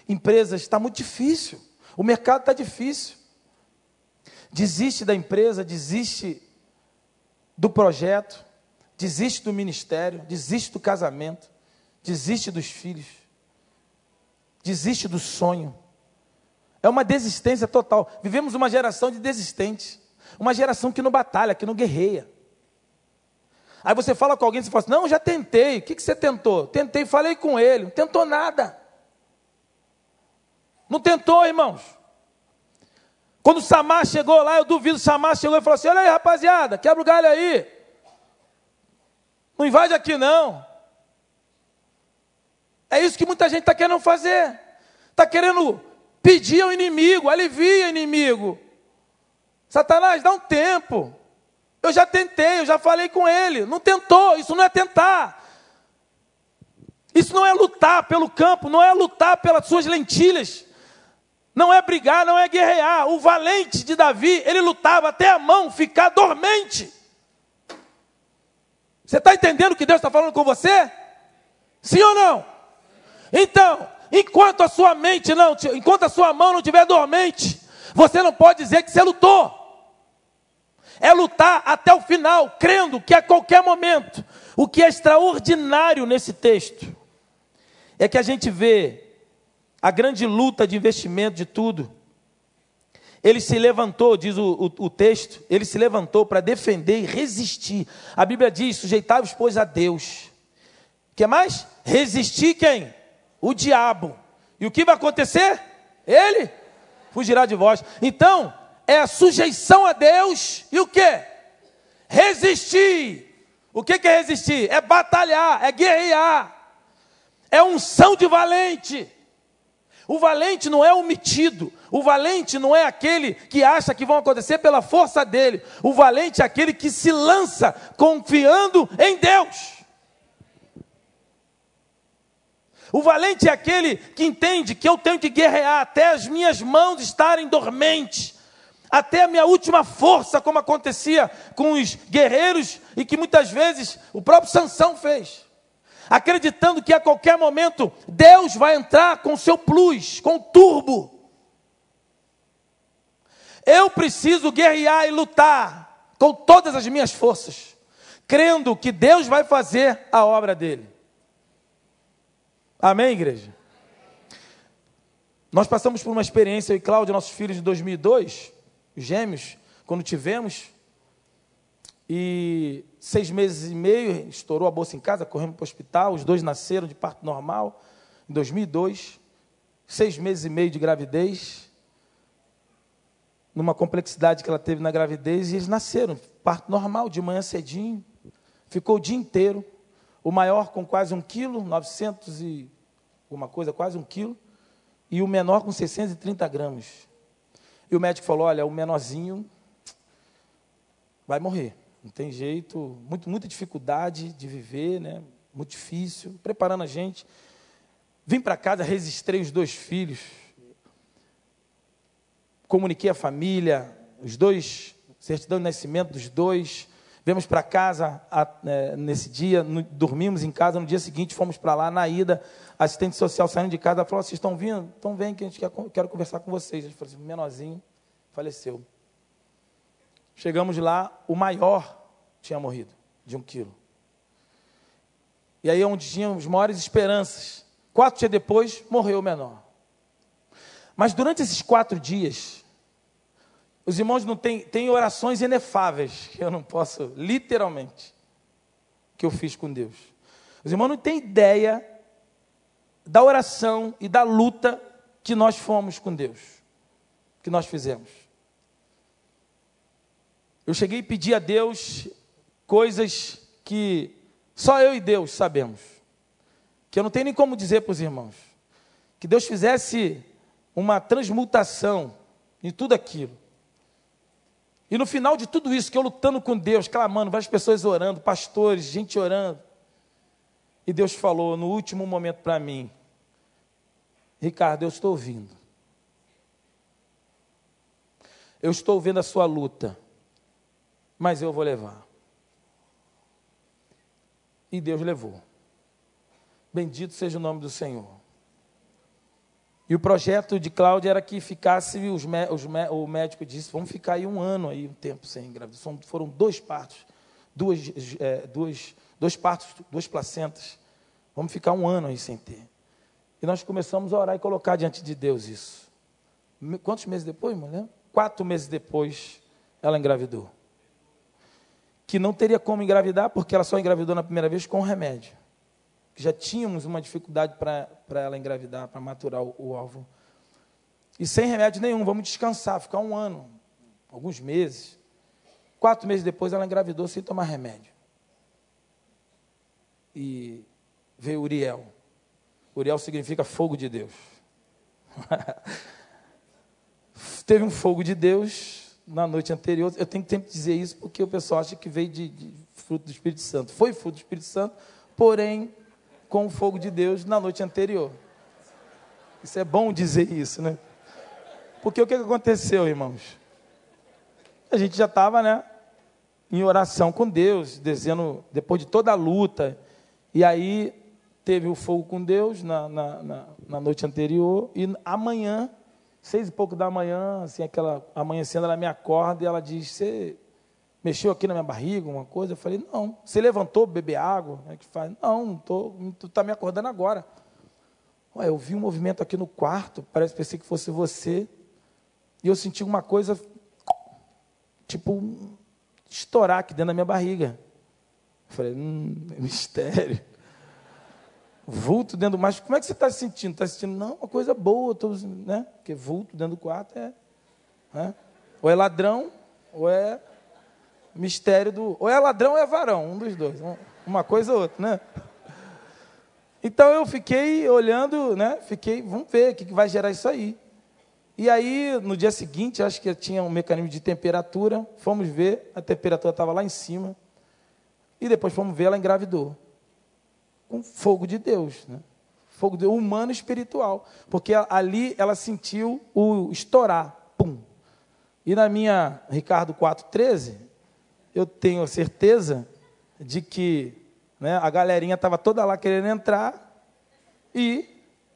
Empresas, está muito difícil. O mercado está difícil. Desiste da empresa, desiste do projeto, desiste do ministério, desiste do casamento, desiste dos filhos, desiste do sonho. É uma desistência total. Vivemos uma geração de desistentes. Uma geração que não batalha, que não guerreia. Aí você fala com alguém e fala assim, não, já tentei. O que você tentou? Tentei, falei com ele. Não tentou nada. Não tentou, irmãos. Quando Samar chegou lá, eu duvido, Samar chegou e falou assim, olha aí, rapaziada, quebra o galho aí. Não invade aqui, não. É isso que muita gente está querendo fazer. Está querendo pedir ao inimigo, alivia o inimigo. Satanás, dá um tempo. Eu já tentei, eu já falei com ele. Não tentou, isso não é tentar. Isso não é lutar pelo campo, não é lutar pelas suas lentilhas. Não é brigar, não é guerrear. O valente de Davi, ele lutava até a mão ficar dormente. Você está entendendo o que Deus está falando com você? Sim ou não? Então, Enquanto a sua mente não, enquanto a sua mão não estiver dormente, você não pode dizer que você lutou. É lutar até o final, crendo que a qualquer momento, o que é extraordinário nesse texto é que a gente vê a grande luta de investimento de tudo. Ele se levantou, diz o, o, o texto, ele se levantou para defender e resistir. A Bíblia diz: sujeitai-vos, pois, a Deus. Que mais? Resistir quem? o diabo. E o que vai acontecer? Ele fugirá de vós. Então, é a sujeição a Deus e o que? Resistir. O que é resistir? É batalhar, é guerrear, é unção de valente. O valente não é o metido, o valente não é aquele que acha que vão acontecer pela força dele, o valente é aquele que se lança confiando em Deus. O valente é aquele que entende que eu tenho que guerrear até as minhas mãos estarem dormentes, até a minha última força, como acontecia com os guerreiros e que muitas vezes o próprio Sansão fez. Acreditando que a qualquer momento Deus vai entrar com seu plus, com turbo. Eu preciso guerrear e lutar com todas as minhas forças, crendo que Deus vai fazer a obra dele. Amém, igreja? Nós passamos por uma experiência, eu e Cláudio, nossos filhos de 2002, gêmeos, quando tivemos, e seis meses e meio, estourou a bolsa em casa, corremos para o hospital, os dois nasceram de parto normal, em 2002, seis meses e meio de gravidez, numa complexidade que ela teve na gravidez, e eles nasceram, parto normal, de manhã cedinho, ficou o dia inteiro, o maior com quase um quilo, 900 e alguma coisa, quase um quilo, e o menor com 630 gramas. E o médico falou: olha, o menorzinho vai morrer. Não tem jeito, muito, muita dificuldade de viver, né? muito difícil, preparando a gente. Vim para casa, registrei os dois filhos, comuniquei a família, os dois, certidão de nascimento dos dois, Viemos para casa a, é, nesse dia, no, dormimos em casa, no dia seguinte fomos para lá, na ida, assistente social saindo de casa, falou, vocês estão vindo? Então vem que a gente quer quero conversar com vocês. A gente falou assim, menorzinho, faleceu. Chegamos lá, o maior tinha morrido, de um quilo. E aí onde tínhamos maiores esperanças. Quatro dias depois, morreu o menor. Mas durante esses quatro dias, os irmãos não têm, têm orações inefáveis, que eu não posso, literalmente, que eu fiz com Deus. Os irmãos não têm ideia da oração e da luta que nós fomos com Deus, que nós fizemos. Eu cheguei e pedi a Deus coisas que só eu e Deus sabemos. Que eu não tenho nem como dizer para os irmãos. Que Deus fizesse uma transmutação em tudo aquilo. E no final de tudo isso, que eu lutando com Deus, clamando, várias pessoas orando, pastores, gente orando. E Deus falou no último momento para mim: Ricardo, eu estou ouvindo. Eu estou vendo a sua luta, mas eu vou levar. E Deus levou. Bendito seja o nome do Senhor. E o projeto de Cláudia era que ficasse, os, os, o médico disse, vamos ficar aí um ano, aí, um tempo sem engravidar. Foram dois partos, duas, é, duas, dois partos, duas placentas. Vamos ficar um ano aí sem ter. E nós começamos a orar e colocar diante de Deus isso. Quantos meses depois, mulher? Quatro meses depois, ela engravidou. Que não teria como engravidar, porque ela só engravidou na primeira vez com remédio já tínhamos uma dificuldade para ela engravidar, para maturar o, o alvo. E sem remédio nenhum, vamos descansar, ficar um ano, alguns meses. Quatro meses depois ela engravidou sem tomar remédio. E veio Uriel. Uriel significa fogo de Deus. Teve um fogo de Deus na noite anterior. Eu tenho que sempre dizer isso porque o pessoal acha que veio de, de fruto do Espírito Santo. Foi fruto do Espírito Santo, porém com o fogo de Deus na noite anterior. Isso é bom dizer isso, né? Porque o que aconteceu, irmãos? A gente já estava, né, em oração com Deus, dizendo, depois de toda a luta, e aí teve o fogo com Deus na, na, na, na noite anterior, e amanhã, seis e pouco da manhã, assim, aquela amanhecendo, ela me acorda e ela diz: Você mexeu aqui na minha barriga, uma coisa? Eu falei, não. Você levantou, beber água? É que faz? Não, não tô, tu está me acordando agora. Ué, eu vi um movimento aqui no quarto, parece pensei que fosse você, e eu senti uma coisa, tipo, estourar aqui dentro da minha barriga. Eu falei, hum, é mistério. Vulto dentro do macho. Como é que você está se sentindo? Está sentindo, não, uma coisa boa, tô, né? Porque vulto dentro do quarto é. Né? Ou é ladrão, ou é mistério do. Ou é ladrão ou é varão, um dos dois. Uma coisa ou outra, né? Então eu fiquei olhando, né? Fiquei, vamos ver o que vai gerar isso aí. E aí, no dia seguinte, acho que tinha um mecanismo de temperatura. Fomos ver, a temperatura estava lá em cima. E depois fomos ver, ela engravidou. Com fogo de Deus, né? Fogo de, humano espiritual. Porque ali ela sentiu o estourar. Pum. E na minha Ricardo 4,13, eu tenho certeza de que né, a galerinha estava toda lá querendo entrar e,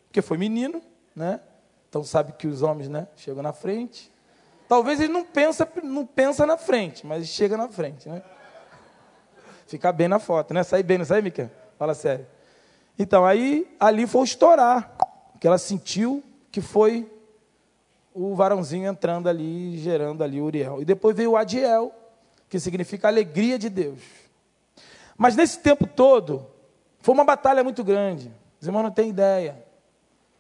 porque foi menino, né? Então sabe que os homens né, chegam na frente. Talvez ele não pensa, não pensa na frente, mas chega na frente, né? Fica bem na foto, né? Sai bem, não sai, Mica? Fala sério. Então, aí, ali foi estourar, que ela sentiu que foi o varãozinho entrando ali, gerando ali Uriel. E depois veio o Adiel, que significa alegria de Deus. Mas nesse tempo todo, foi uma batalha muito grande. Os irmãos não têm ideia.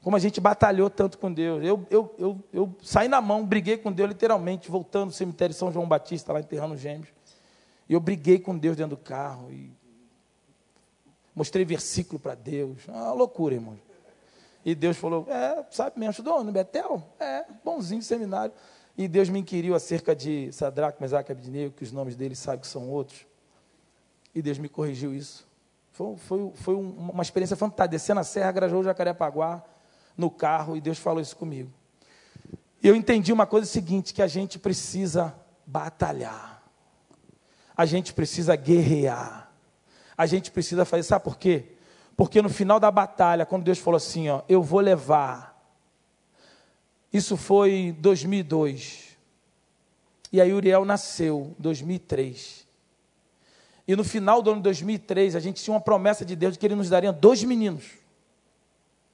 Como a gente batalhou tanto com Deus. Eu, eu, eu, eu saí na mão, briguei com Deus literalmente, voltando do cemitério São João Batista, lá enterrando os gêmeos. E eu briguei com Deus dentro do carro. E mostrei versículo para Deus. Uma loucura, irmão. E Deus falou: É, sabe, me ajudou no Betel? É, bonzinho seminário. E Deus me inquiriu acerca de Sadraque, Mesaque e Abednego, que os nomes deles sabe que são outros. E Deus me corrigiu isso. Foi, foi, foi uma experiência fantástica. Descer na Serra, Grajou, Jacarepaguá, no carro, e Deus falou isso comigo. E eu entendi uma coisa seguinte, que a gente precisa batalhar. A gente precisa guerrear. A gente precisa fazer, sabe por quê? Porque no final da batalha, quando Deus falou assim, ó, eu vou levar isso foi em 2002. E aí Uriel nasceu em 2003. E no final do ano de 2003, a gente tinha uma promessa de Deus de que Ele nos daria dois meninos.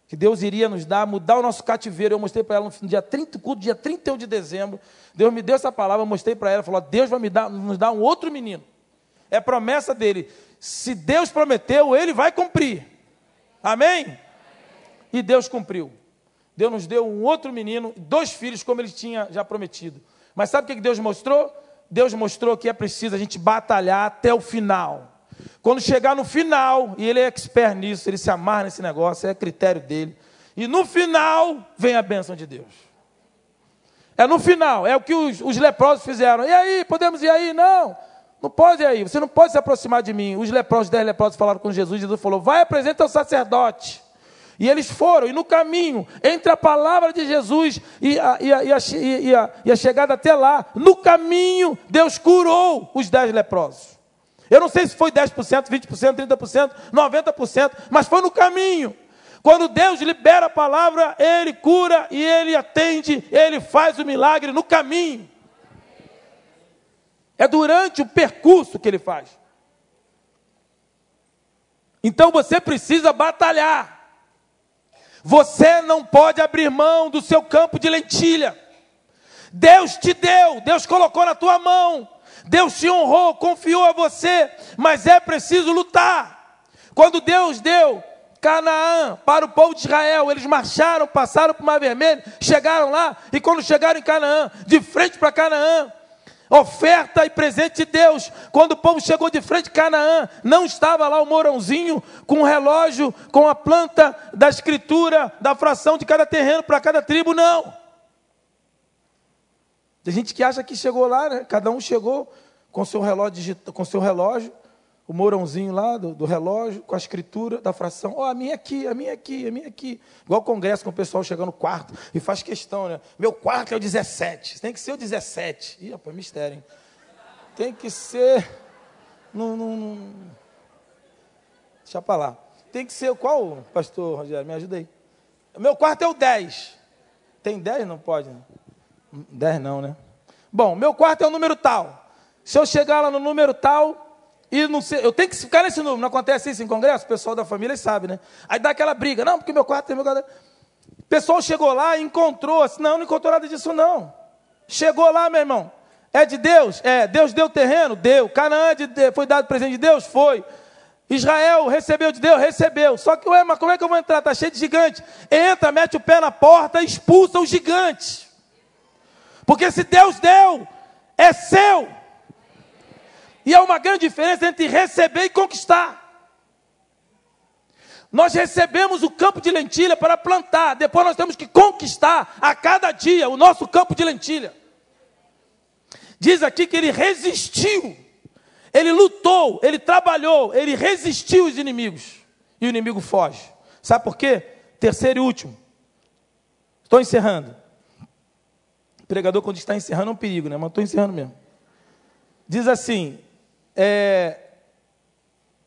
Que Deus iria nos dar, mudar o nosso cativeiro. Eu mostrei para ela no dia 30, culto, dia 31 de dezembro. Deus me deu essa palavra, eu mostrei para ela. Falou: Deus vai me dar, nos dar um outro menino. É promessa dele. Se Deus prometeu, Ele vai cumprir. Amém? E Deus cumpriu. Deus nos deu um outro menino, dois filhos, como ele tinha já prometido. Mas sabe o que Deus mostrou? Deus mostrou que é preciso a gente batalhar até o final. Quando chegar no final, e ele é expert nisso, ele se amarra nesse negócio, é critério dele. E no final vem a bênção de Deus. É no final, é o que os, os leprosos fizeram. E aí, podemos ir aí? Não, não pode aí, você não pode se aproximar de mim. Os leprosos, dez leprosos falaram com Jesus, Jesus falou: vai apresenta ao sacerdote. E eles foram, e no caminho, entre a palavra de Jesus e a, e a, e a, e a, e a chegada até lá, no caminho, Deus curou os dez leprosos. Eu não sei se foi 10%, 20%, 30%, 90%, mas foi no caminho. Quando Deus libera a palavra, Ele cura e Ele atende, Ele faz o milagre no caminho. É durante o percurso que Ele faz. Então você precisa batalhar. Você não pode abrir mão do seu campo de lentilha. Deus te deu, Deus colocou na tua mão, Deus te honrou, confiou a você, mas é preciso lutar. Quando Deus deu Canaã para o povo de Israel, eles marcharam, passaram para o Mar Vermelho, chegaram lá, e quando chegaram em Canaã, de frente para Canaã, oferta e presente de Deus. Quando o povo chegou de frente de Canaã, não estava lá o morãozinho com o relógio, com a planta da escritura, da fração de cada terreno para cada tribo, não. Tem gente que acha que chegou lá, né? Cada um chegou com seu relógio, com seu relógio o morãozinho lá do, do, relógio, com a escritura da fração. Ó, oh, a minha aqui, a minha aqui, a minha aqui. Igual congresso com o pessoal chegando no quarto e faz questão, né? Meu quarto é o 17. Tem que ser o 17. Ih, rapaz, mistério, hein? Tem que ser. Não, não, não... Deixa pra lá. Tem que ser qual, pastor Rogério? Me ajuda aí. Meu quarto é o 10. Tem 10? Não pode. 10 não, né? Bom, meu quarto é o número tal. Se eu chegar lá no número tal, e não sei, eu tenho que ficar nesse número. Não acontece isso em congresso? O pessoal da família sabe, né? Aí dá aquela briga. Não, porque meu quarto tem meu quarto. O pessoal chegou lá e encontrou. Assim, não, não encontrou nada disso, não. Chegou lá, meu irmão. É de Deus? É. Deus deu terreno? Deu. Canaã de, foi dado presente de Deus? Foi. Israel recebeu de Deus? Recebeu. Só que, ué, mas como é que eu vou entrar? Está cheio de gigante. Entra, mete o pé na porta, expulsa os gigantes. Porque se Deus deu, é seu. E há uma grande diferença entre receber e conquistar. Nós recebemos o campo de lentilha para plantar, depois nós temos que conquistar a cada dia o nosso campo de lentilha. Diz aqui que ele resistiu, ele lutou, ele trabalhou, ele resistiu os inimigos, e o inimigo foge. Sabe por quê? Terceiro e último. Estou encerrando. O pregador, quando está encerrando, é um perigo, né? Mas estou encerrando mesmo. Diz assim: é,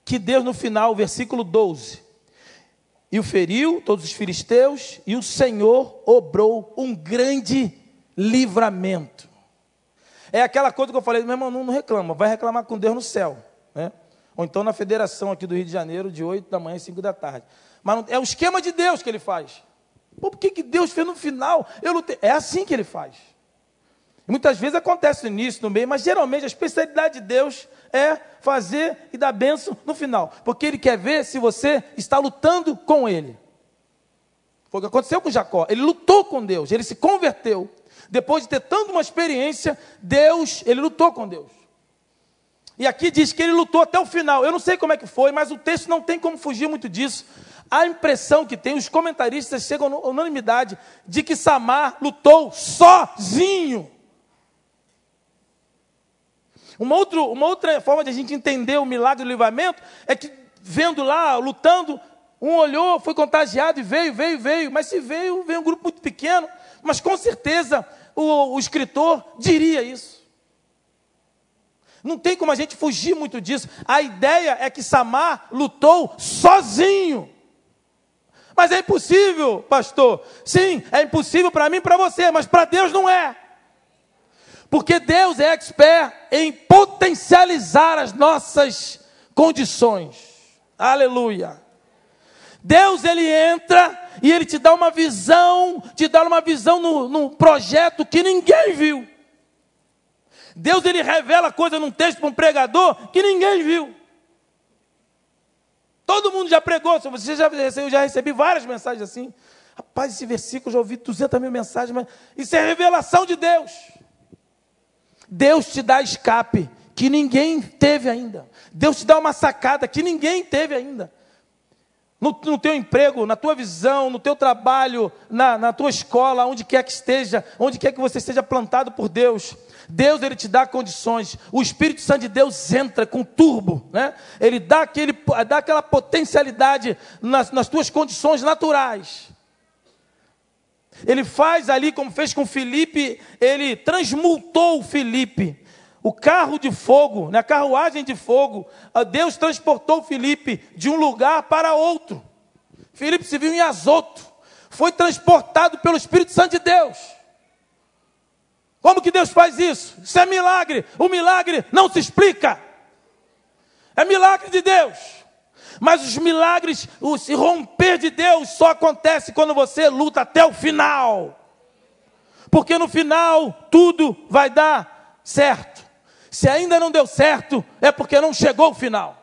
que Deus no final, versículo 12, e o feriu, todos os filisteus, e o Senhor obrou um grande livramento. É aquela coisa que eu falei, meu irmão, não, reclama, vai reclamar com Deus no céu. Né? Ou então na federação aqui do Rio de Janeiro, de 8 da manhã e 5 da tarde. Mas não, é o esquema de Deus que ele faz. Pô, por que, que Deus fez no final? Eu lutei. É assim que ele faz. Muitas vezes acontece no início, no meio, mas geralmente a especialidade de Deus é fazer e dar bênção no final. Porque Ele quer ver se você está lutando com Ele. Foi o que aconteceu com Jacó. Ele lutou com Deus, ele se converteu. Depois de ter tanto uma experiência, Deus, ele lutou com Deus. E aqui diz que ele lutou até o final. Eu não sei como é que foi, mas o texto não tem como fugir muito disso. A impressão que tem, os comentaristas chegam à unanimidade de que Samar lutou sozinho. Uma, outro, uma outra forma de a gente entender o milagre do livramento é que, vendo lá, lutando, um olhou, foi contagiado e veio, veio, veio. Mas se veio, veio um grupo muito pequeno. Mas com certeza o, o escritor diria isso. Não tem como a gente fugir muito disso. A ideia é que Samar lutou sozinho. Mas é impossível, pastor. Sim, é impossível para mim e para você, mas para Deus não é. Porque Deus é expert em potencializar as nossas condições. Aleluia. Deus ele entra e ele te dá uma visão, te dá uma visão no, num projeto que ninguém viu. Deus ele revela coisa num texto para um pregador que ninguém viu. Todo mundo já pregou, você já eu já recebi várias mensagens assim. Rapaz, esse versículo eu já ouvi 200 mil mensagens, mas isso é revelação de Deus. Deus te dá escape que ninguém teve ainda. Deus te dá uma sacada que ninguém teve ainda. No, no teu emprego, na tua visão, no teu trabalho, na, na tua escola, onde quer que esteja, onde quer que você esteja plantado por Deus. Deus ele te dá condições. O Espírito Santo de Deus entra com turbo, né? Ele dá, aquele, dá aquela potencialidade nas, nas tuas condições naturais. Ele faz ali como fez com Felipe, ele transmutou Felipe. O carro de fogo, né, a carruagem de fogo, Deus transportou Felipe de um lugar para outro. Felipe se viu em Azoto, foi transportado pelo Espírito Santo de Deus. Como que Deus faz isso? Isso é milagre. O milagre não se explica. É milagre de Deus. Mas os milagres, o se romper de Deus só acontece quando você luta até o final. Porque no final tudo vai dar certo. Se ainda não deu certo, é porque não chegou o final.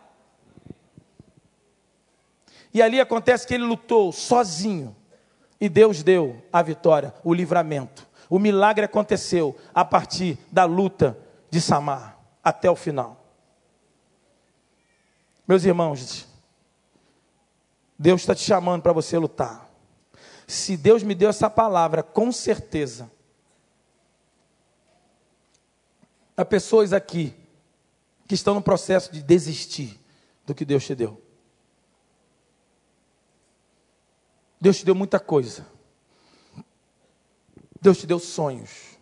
E ali acontece que ele lutou sozinho. E Deus deu a vitória, o livramento. O milagre aconteceu a partir da luta de Samar até o final. Meus irmãos, Deus está te chamando para você lutar. Se Deus me deu essa palavra, com certeza, há pessoas aqui que estão no processo de desistir do que Deus te deu. Deus te deu muita coisa. Deus te deu sonhos.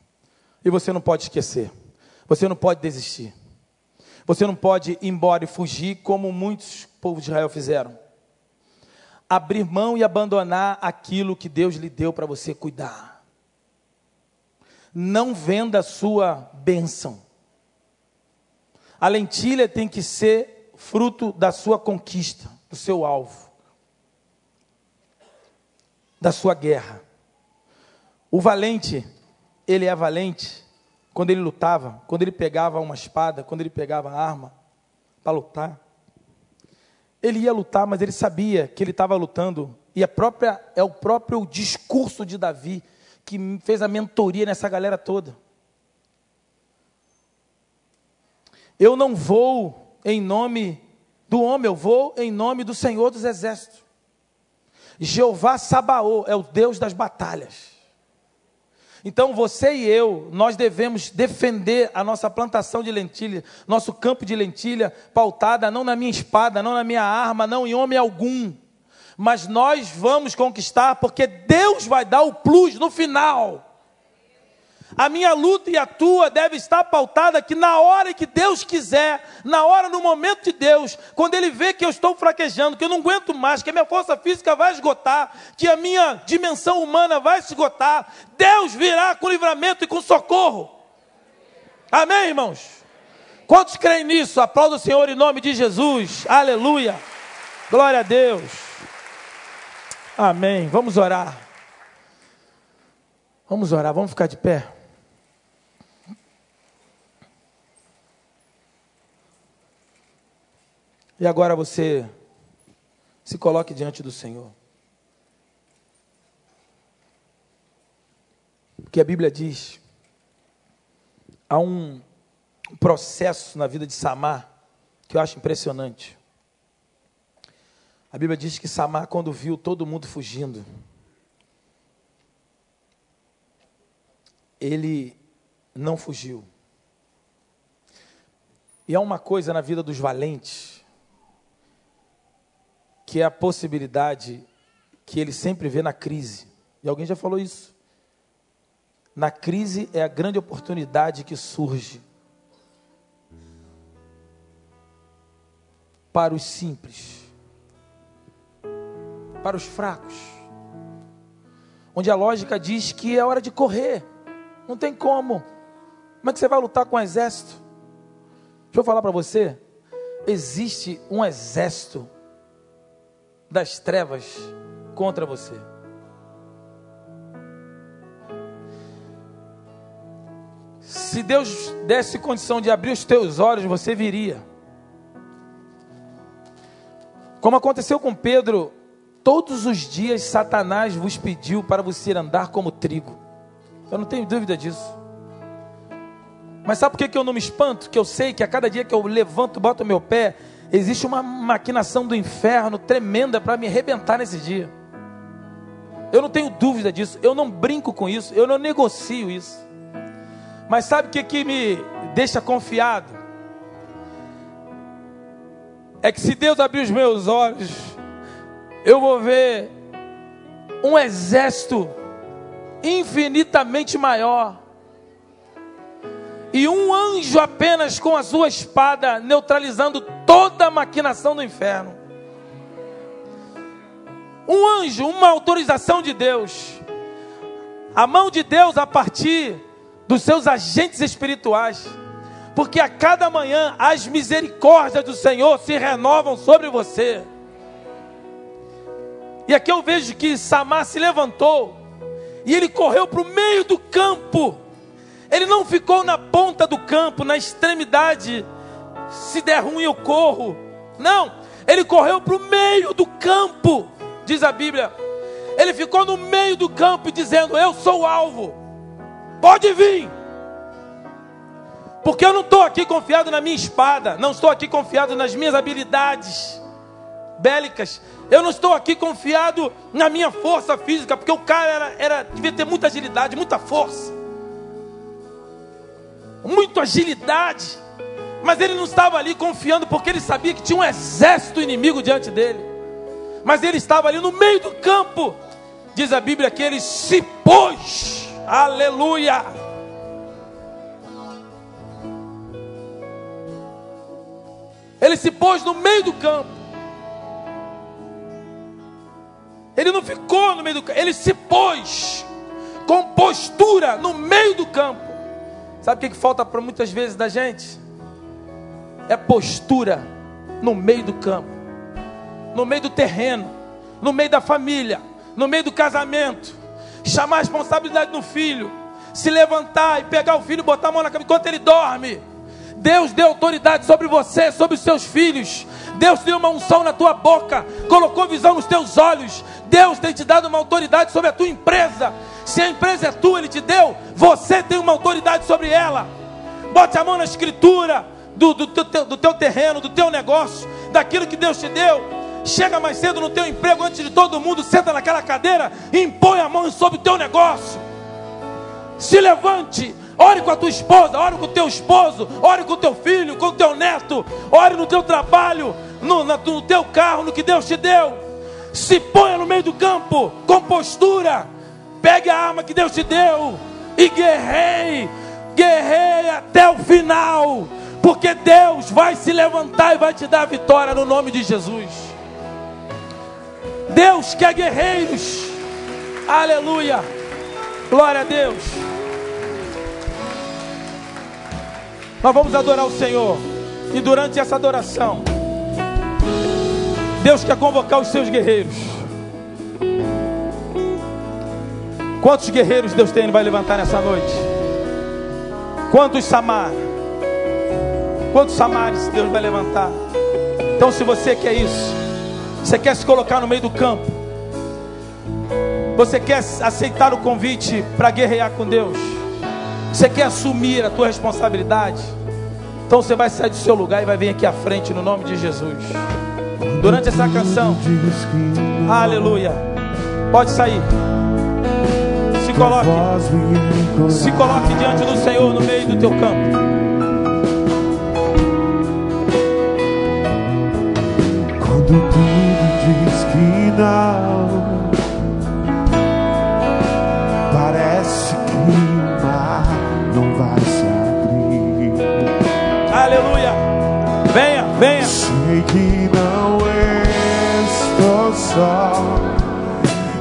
E você não pode esquecer. Você não pode desistir. Você não pode ir embora e fugir como muitos povos de Israel fizeram abrir mão e abandonar aquilo que Deus lhe deu para você cuidar. Não venda a sua bênção. A lentilha tem que ser fruto da sua conquista, do seu alvo, da sua guerra. O valente, ele é valente quando ele lutava, quando ele pegava uma espada, quando ele pegava arma para lutar. Ele ia lutar, mas ele sabia que ele estava lutando. E própria, é o próprio discurso de Davi que fez a mentoria nessa galera toda. Eu não vou em nome do homem, eu vou em nome do Senhor dos Exércitos. Jeová Sabaô é o Deus das batalhas. Então você e eu, nós devemos defender a nossa plantação de lentilha, nosso campo de lentilha, pautada não na minha espada, não na minha arma, não em homem algum. Mas nós vamos conquistar, porque Deus vai dar o plus no final. A minha luta e a tua deve estar pautada que na hora que Deus quiser, na hora, no momento de Deus, quando Ele vê que eu estou fraquejando, que eu não aguento mais, que a minha força física vai esgotar, que a minha dimensão humana vai se esgotar, Deus virá com livramento e com socorro. Amém, irmãos? Quantos creem nisso? Aplauda o Senhor em nome de Jesus. Aleluia. Glória a Deus. Amém. Vamos orar. Vamos orar, vamos ficar de pé. E agora você se coloque diante do Senhor. Porque a Bíblia diz: há um processo na vida de Samar que eu acho impressionante. A Bíblia diz que Samar, quando viu todo mundo fugindo, ele não fugiu. E há uma coisa na vida dos valentes que é a possibilidade que ele sempre vê na crise. E alguém já falou isso. Na crise é a grande oportunidade que surge para os simples, para os fracos, onde a lógica diz que é hora de correr, não tem como. Como é que você vai lutar com um exército? Deixa eu falar para você: existe um exército das trevas contra você. Se Deus desse condição de abrir os teus olhos, você viria. Como aconteceu com Pedro, todos os dias Satanás vos pediu para você andar como trigo. Eu não tenho dúvida disso. Mas sabe por que, eu não me espanto? Que eu sei que a cada dia que eu levanto, boto meu pé, existe uma maquinação do inferno tremenda para me arrebentar nesse dia. Eu não tenho dúvida disso, eu não brinco com isso, eu não negocio isso. Mas sabe o que, que me deixa confiado? É que se Deus abrir os meus olhos, eu vou ver um exército infinitamente maior e um anjo apenas com a sua espada neutralizando toda a maquinação do inferno. Um anjo, uma autorização de Deus. A mão de Deus a partir dos seus agentes espirituais. Porque a cada manhã as misericórdias do Senhor se renovam sobre você. E aqui eu vejo que Samar se levantou e ele correu para o meio do campo. Ele não ficou na ponta do campo, na extremidade. Se der ruim, eu corro. Não, ele correu para o meio do campo, diz a Bíblia. Ele ficou no meio do campo dizendo: Eu sou o alvo, pode vir. Porque eu não estou aqui confiado na minha espada, não estou aqui confiado nas minhas habilidades bélicas, eu não estou aqui confiado na minha força física, porque o cara era, era, devia ter muita agilidade, muita força, muita agilidade. Mas ele não estava ali confiando porque ele sabia que tinha um exército inimigo diante dele. Mas ele estava ali no meio do campo. Diz a Bíblia que ele se pôs. Aleluia. Ele se pôs no meio do campo. Ele não ficou no meio do campo, ele se pôs com postura no meio do campo. Sabe o que, que falta para muitas vezes da gente? É postura no meio do campo, no meio do terreno, no meio da família, no meio do casamento. Chamar a responsabilidade no filho, se levantar e pegar o filho e botar a mão na cabeça enquanto ele dorme. Deus deu autoridade sobre você, sobre os seus filhos. Deus deu uma unção na tua boca, colocou visão nos teus olhos. Deus tem te dado uma autoridade sobre a tua empresa. Se a empresa é tua, Ele te deu, você tem uma autoridade sobre ela. Bote a mão na escritura do, do, do, teu, do teu terreno, do teu negócio, daquilo que Deus te deu. Chega mais cedo no teu emprego antes de todo mundo, senta naquela cadeira e impõe a mão sobre o teu negócio. Se levante, ore com a tua esposa, ore com o teu esposo, ore com o teu filho, com o teu neto, ore no teu trabalho, no, no teu carro, no que Deus te deu se ponha no meio do campo com postura, pegue a arma que Deus te deu e guerrei, guerrei até o final, porque Deus vai se levantar e vai te dar a vitória no nome de Jesus. Deus quer guerreiros, aleluia, glória a Deus. Nós vamos adorar o Senhor, e durante essa adoração, Deus quer convocar os seus guerreiros. Quantos guerreiros Deus tem, vai levantar nessa noite? Quantos Samar? Quantos Samares Deus vai levantar? Então, se você quer isso, você quer se colocar no meio do campo, você quer aceitar o convite para guerrear com Deus, você quer assumir a tua responsabilidade, então você vai sair do seu lugar e vai vir aqui à frente no nome de Jesus durante essa canção. Aleluia. Pode sair. Se coloque. Se coloque diante do Senhor no meio do teu campo. Quando tudo diz que não, parece que o mar não vai se abrir. Aleluia. Venha, venha. Sei que não estou só.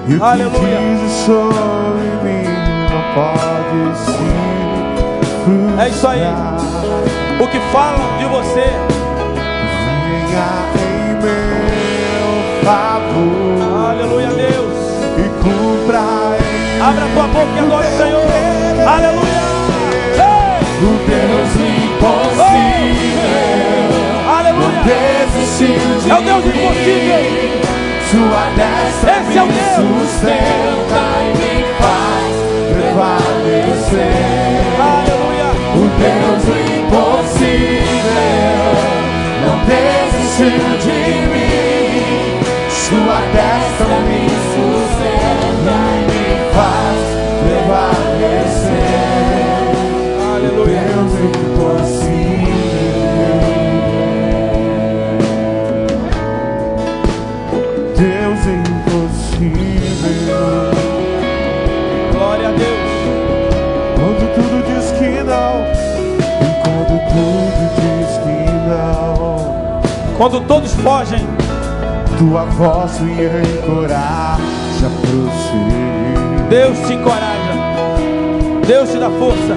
E o Aleluia. que diz sobre mim não pode se frustrar. É isso aí. O que falam de você, Venha em meu favor aleluia, Deus. e cumpra em Abra tua boca e adore o Senhor. Aleluia. Ei! o Deus impossível. Aleluia. Desistiu de É o Deus impossível sua destra Esse me é o Deus. sustenta e me faz prevalecer. Aleluia. O Deus impossível não desistiu de Quando todos fogem, tua voz me encoraja a prosseguir. Deus te encoraja. Deus te dá força.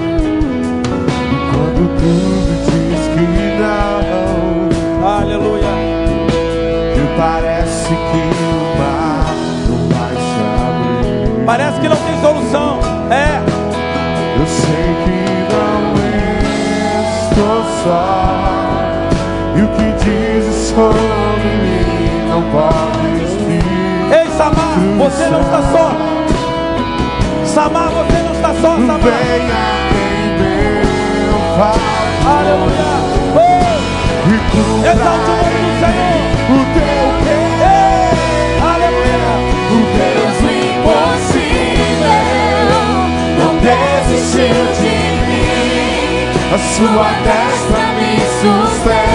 Quando tudo diz que não, Aleluia. e parece que o mar não vai se abrir. Parece que não tem solução. É. sobre não pode existir. Ei, Samar, você não está só. Samar, você não está só, Samar. Aleluia. Oh, e exalte o nome do Senhor. o teu querer. Aleluia. O Deus impossível não desistiu de mim. A sua destra me sustenta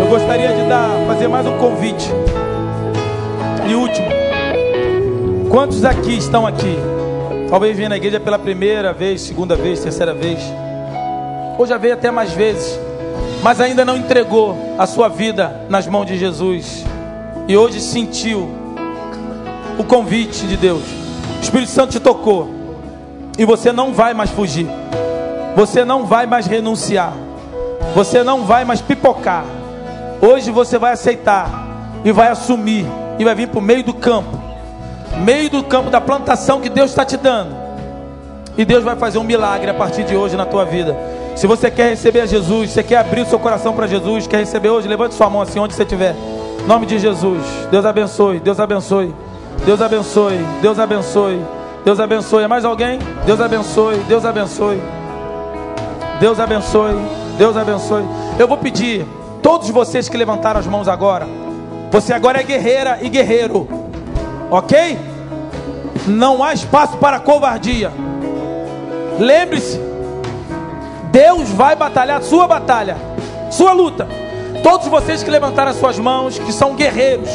Eu gostaria de dar, fazer mais um convite. E último. Quantos aqui estão aqui? Talvez venha na igreja pela primeira vez, segunda vez, terceira vez. Ou já veio até mais vezes. Mas ainda não entregou a sua vida nas mãos de Jesus. E hoje sentiu o convite de Deus. O Espírito Santo te tocou. E você não vai mais fugir. Você não vai mais renunciar. Você não vai mais pipocar. Hoje você vai aceitar e vai assumir e vai vir para o meio do campo, meio do campo da plantação que Deus está te dando. E Deus vai fazer um milagre a partir de hoje na tua vida. Se você quer receber a Jesus, você quer abrir o seu coração para Jesus, quer receber hoje, levante sua mão assim onde você estiver. Em nome de Jesus. Deus abençoe, Deus abençoe. Deus abençoe, Deus abençoe. Deus abençoe. É mais alguém? Deus abençoe, Deus abençoe. Deus abençoe, Deus abençoe. Eu vou pedir, todos vocês que levantaram as mãos agora, você agora é guerreira e guerreiro, ok? Não há espaço para covardia. Lembre-se, Deus vai batalhar sua batalha, sua luta. Todos vocês que levantaram as suas mãos, que são guerreiros,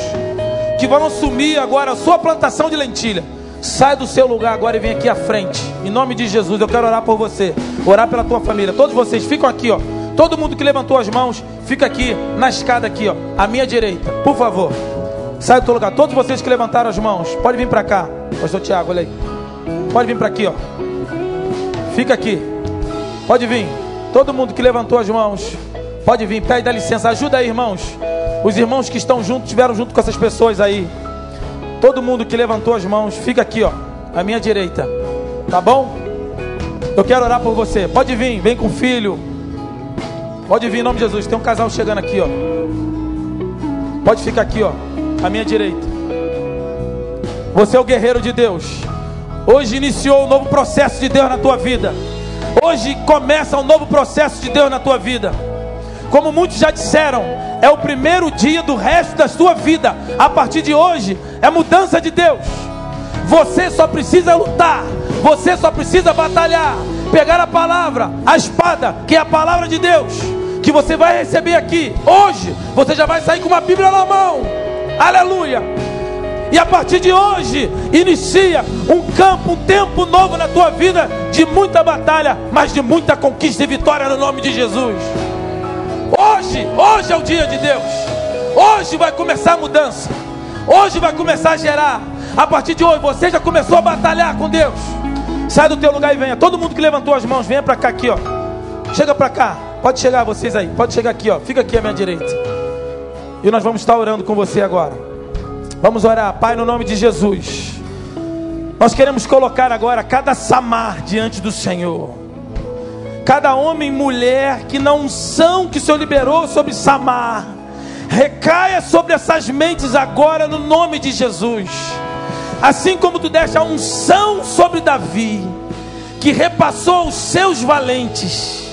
que vão assumir agora a sua plantação de lentilha. Sai do seu lugar agora e vem aqui à frente. Em nome de Jesus, eu quero orar por você, orar pela tua família. Todos vocês ficam aqui, ó. Todo mundo que levantou as mãos, fica aqui na escada aqui, ó, à minha direita. Por favor. Sai do teu lugar. Todos vocês que levantaram as mãos, pode vir para cá. Pastor Tiago, olha aí. Pode vir para aqui, ó. Fica aqui. Pode vir. Todo mundo que levantou as mãos, pode vir. Pede dá licença. Ajuda aí, irmãos. Os irmãos que estão juntos, estiveram junto com essas pessoas aí. Todo mundo que levantou as mãos, fica aqui, ó, à minha direita. Tá bom? Eu quero orar por você. Pode vir, vem com o filho. Pode vir em nome de Jesus. Tem um casal chegando aqui, ó. Pode ficar aqui, ó, à minha direita. Você é o guerreiro de Deus. Hoje iniciou um novo processo de Deus na tua vida. Hoje começa um novo processo de Deus na tua vida. Como muitos já disseram, é o primeiro dia do resto da sua vida. A partir de hoje é mudança de Deus. Você só precisa lutar, você só precisa batalhar, pegar a palavra, a espada, que é a palavra de Deus, que você vai receber aqui. Hoje você já vai sair com uma Bíblia na mão. Aleluia. E a partir de hoje, inicia um campo, um tempo novo na tua vida de muita batalha, mas de muita conquista e vitória no nome de Jesus. Hoje, hoje é o dia de Deus. Hoje vai começar a mudança. Hoje vai começar a gerar. A partir de hoje, você já começou a batalhar com Deus. Sai do teu lugar e venha. Todo mundo que levantou as mãos, venha para cá aqui, ó. Chega para cá. Pode chegar vocês aí. Pode chegar aqui, ó. Fica aqui à minha direita. E nós vamos estar orando com você agora. Vamos orar, Pai, no nome de Jesus. Nós queremos colocar agora cada samar diante do Senhor cada homem e mulher que não são que o Senhor liberou sobre Samar, recaia sobre essas mentes agora no nome de Jesus. Assim como tu deste a unção sobre Davi, que repassou os seus valentes,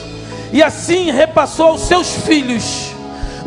e assim repassou aos seus filhos.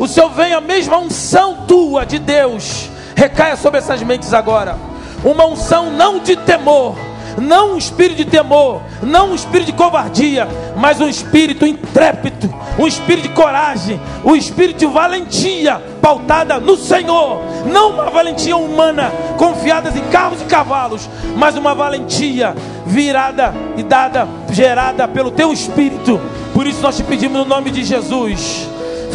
O Senhor vem a mesma unção tua de Deus, recaia sobre essas mentes agora. Uma unção não de temor, não um espírito de temor, não um espírito de covardia, mas um espírito intrépido, um espírito de coragem, um espírito de valentia pautada no Senhor, não uma valentia humana confiada em carros e cavalos, mas uma valentia virada e dada, gerada pelo teu espírito. Por isso nós te pedimos no nome de Jesus,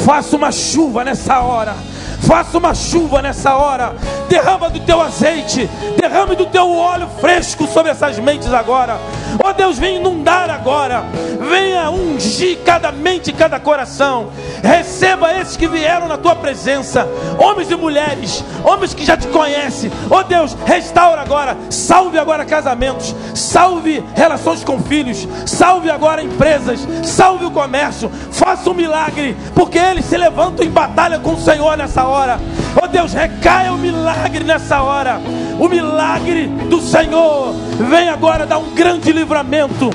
faça uma chuva nessa hora Faça uma chuva nessa hora. Derrama do teu azeite. Derrame do teu óleo fresco sobre essas mentes agora. Oh Deus, vem inundar agora. Venha ungir cada mente cada coração. Receba esses que vieram na tua presença. Homens e mulheres. Homens que já te conhecem. Oh Deus, restaura agora. Salve agora casamentos. Salve relações com filhos. Salve agora empresas. Salve o comércio. Faça um milagre. Porque eles se levantam em batalha com o Senhor nessa hora. Oh Deus, recaia o milagre nessa hora. O milagre do Senhor. Vem agora dar um grande livramento.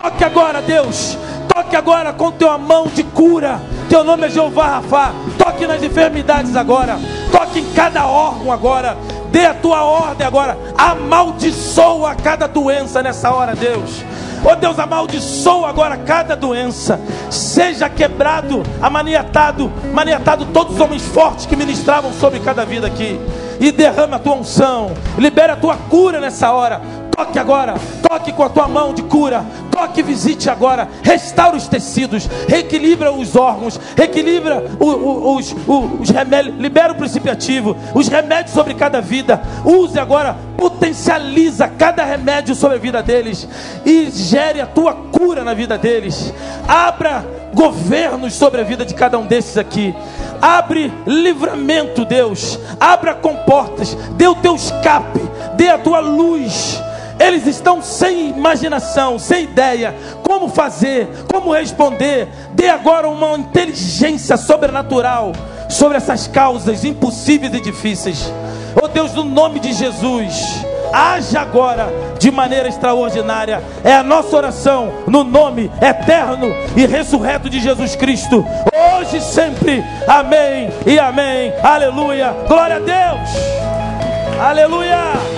Toque agora, Deus. Toque agora com tua mão de cura. Teu nome é Jeová Rafa. Toque nas enfermidades agora. Toque em cada órgão agora. Dê a tua ordem agora. Amaldiçoa cada doença nessa hora, Deus. Oh Deus, amaldiçoa agora cada doença. Seja quebrado, amaniatado, maniatado todos os homens fortes que ministravam sobre cada vida aqui. E derrama a tua unção. Libera a tua cura nessa hora. Toque agora, toque com a tua mão de cura, toque, visite agora, restaura os tecidos, reequilibra os órgãos, reequilibra os, os, os remédios, libera o princípio ativo, os remédios sobre cada vida, use agora, potencializa cada remédio sobre a vida deles. E gere a tua cura na vida deles. Abra governos sobre a vida de cada um desses aqui. Abre livramento, Deus. Abra comportas, dê o teu escape, dê a tua luz eles estão sem imaginação, sem ideia, como fazer, como responder. Dê agora uma inteligência sobrenatural sobre essas causas impossíveis e difíceis. Oh Deus, no nome de Jesus, haja agora de maneira extraordinária. É a nossa oração no nome eterno e ressurreto de Jesus Cristo, hoje e sempre. Amém e amém. Aleluia. Glória a Deus. Aleluia.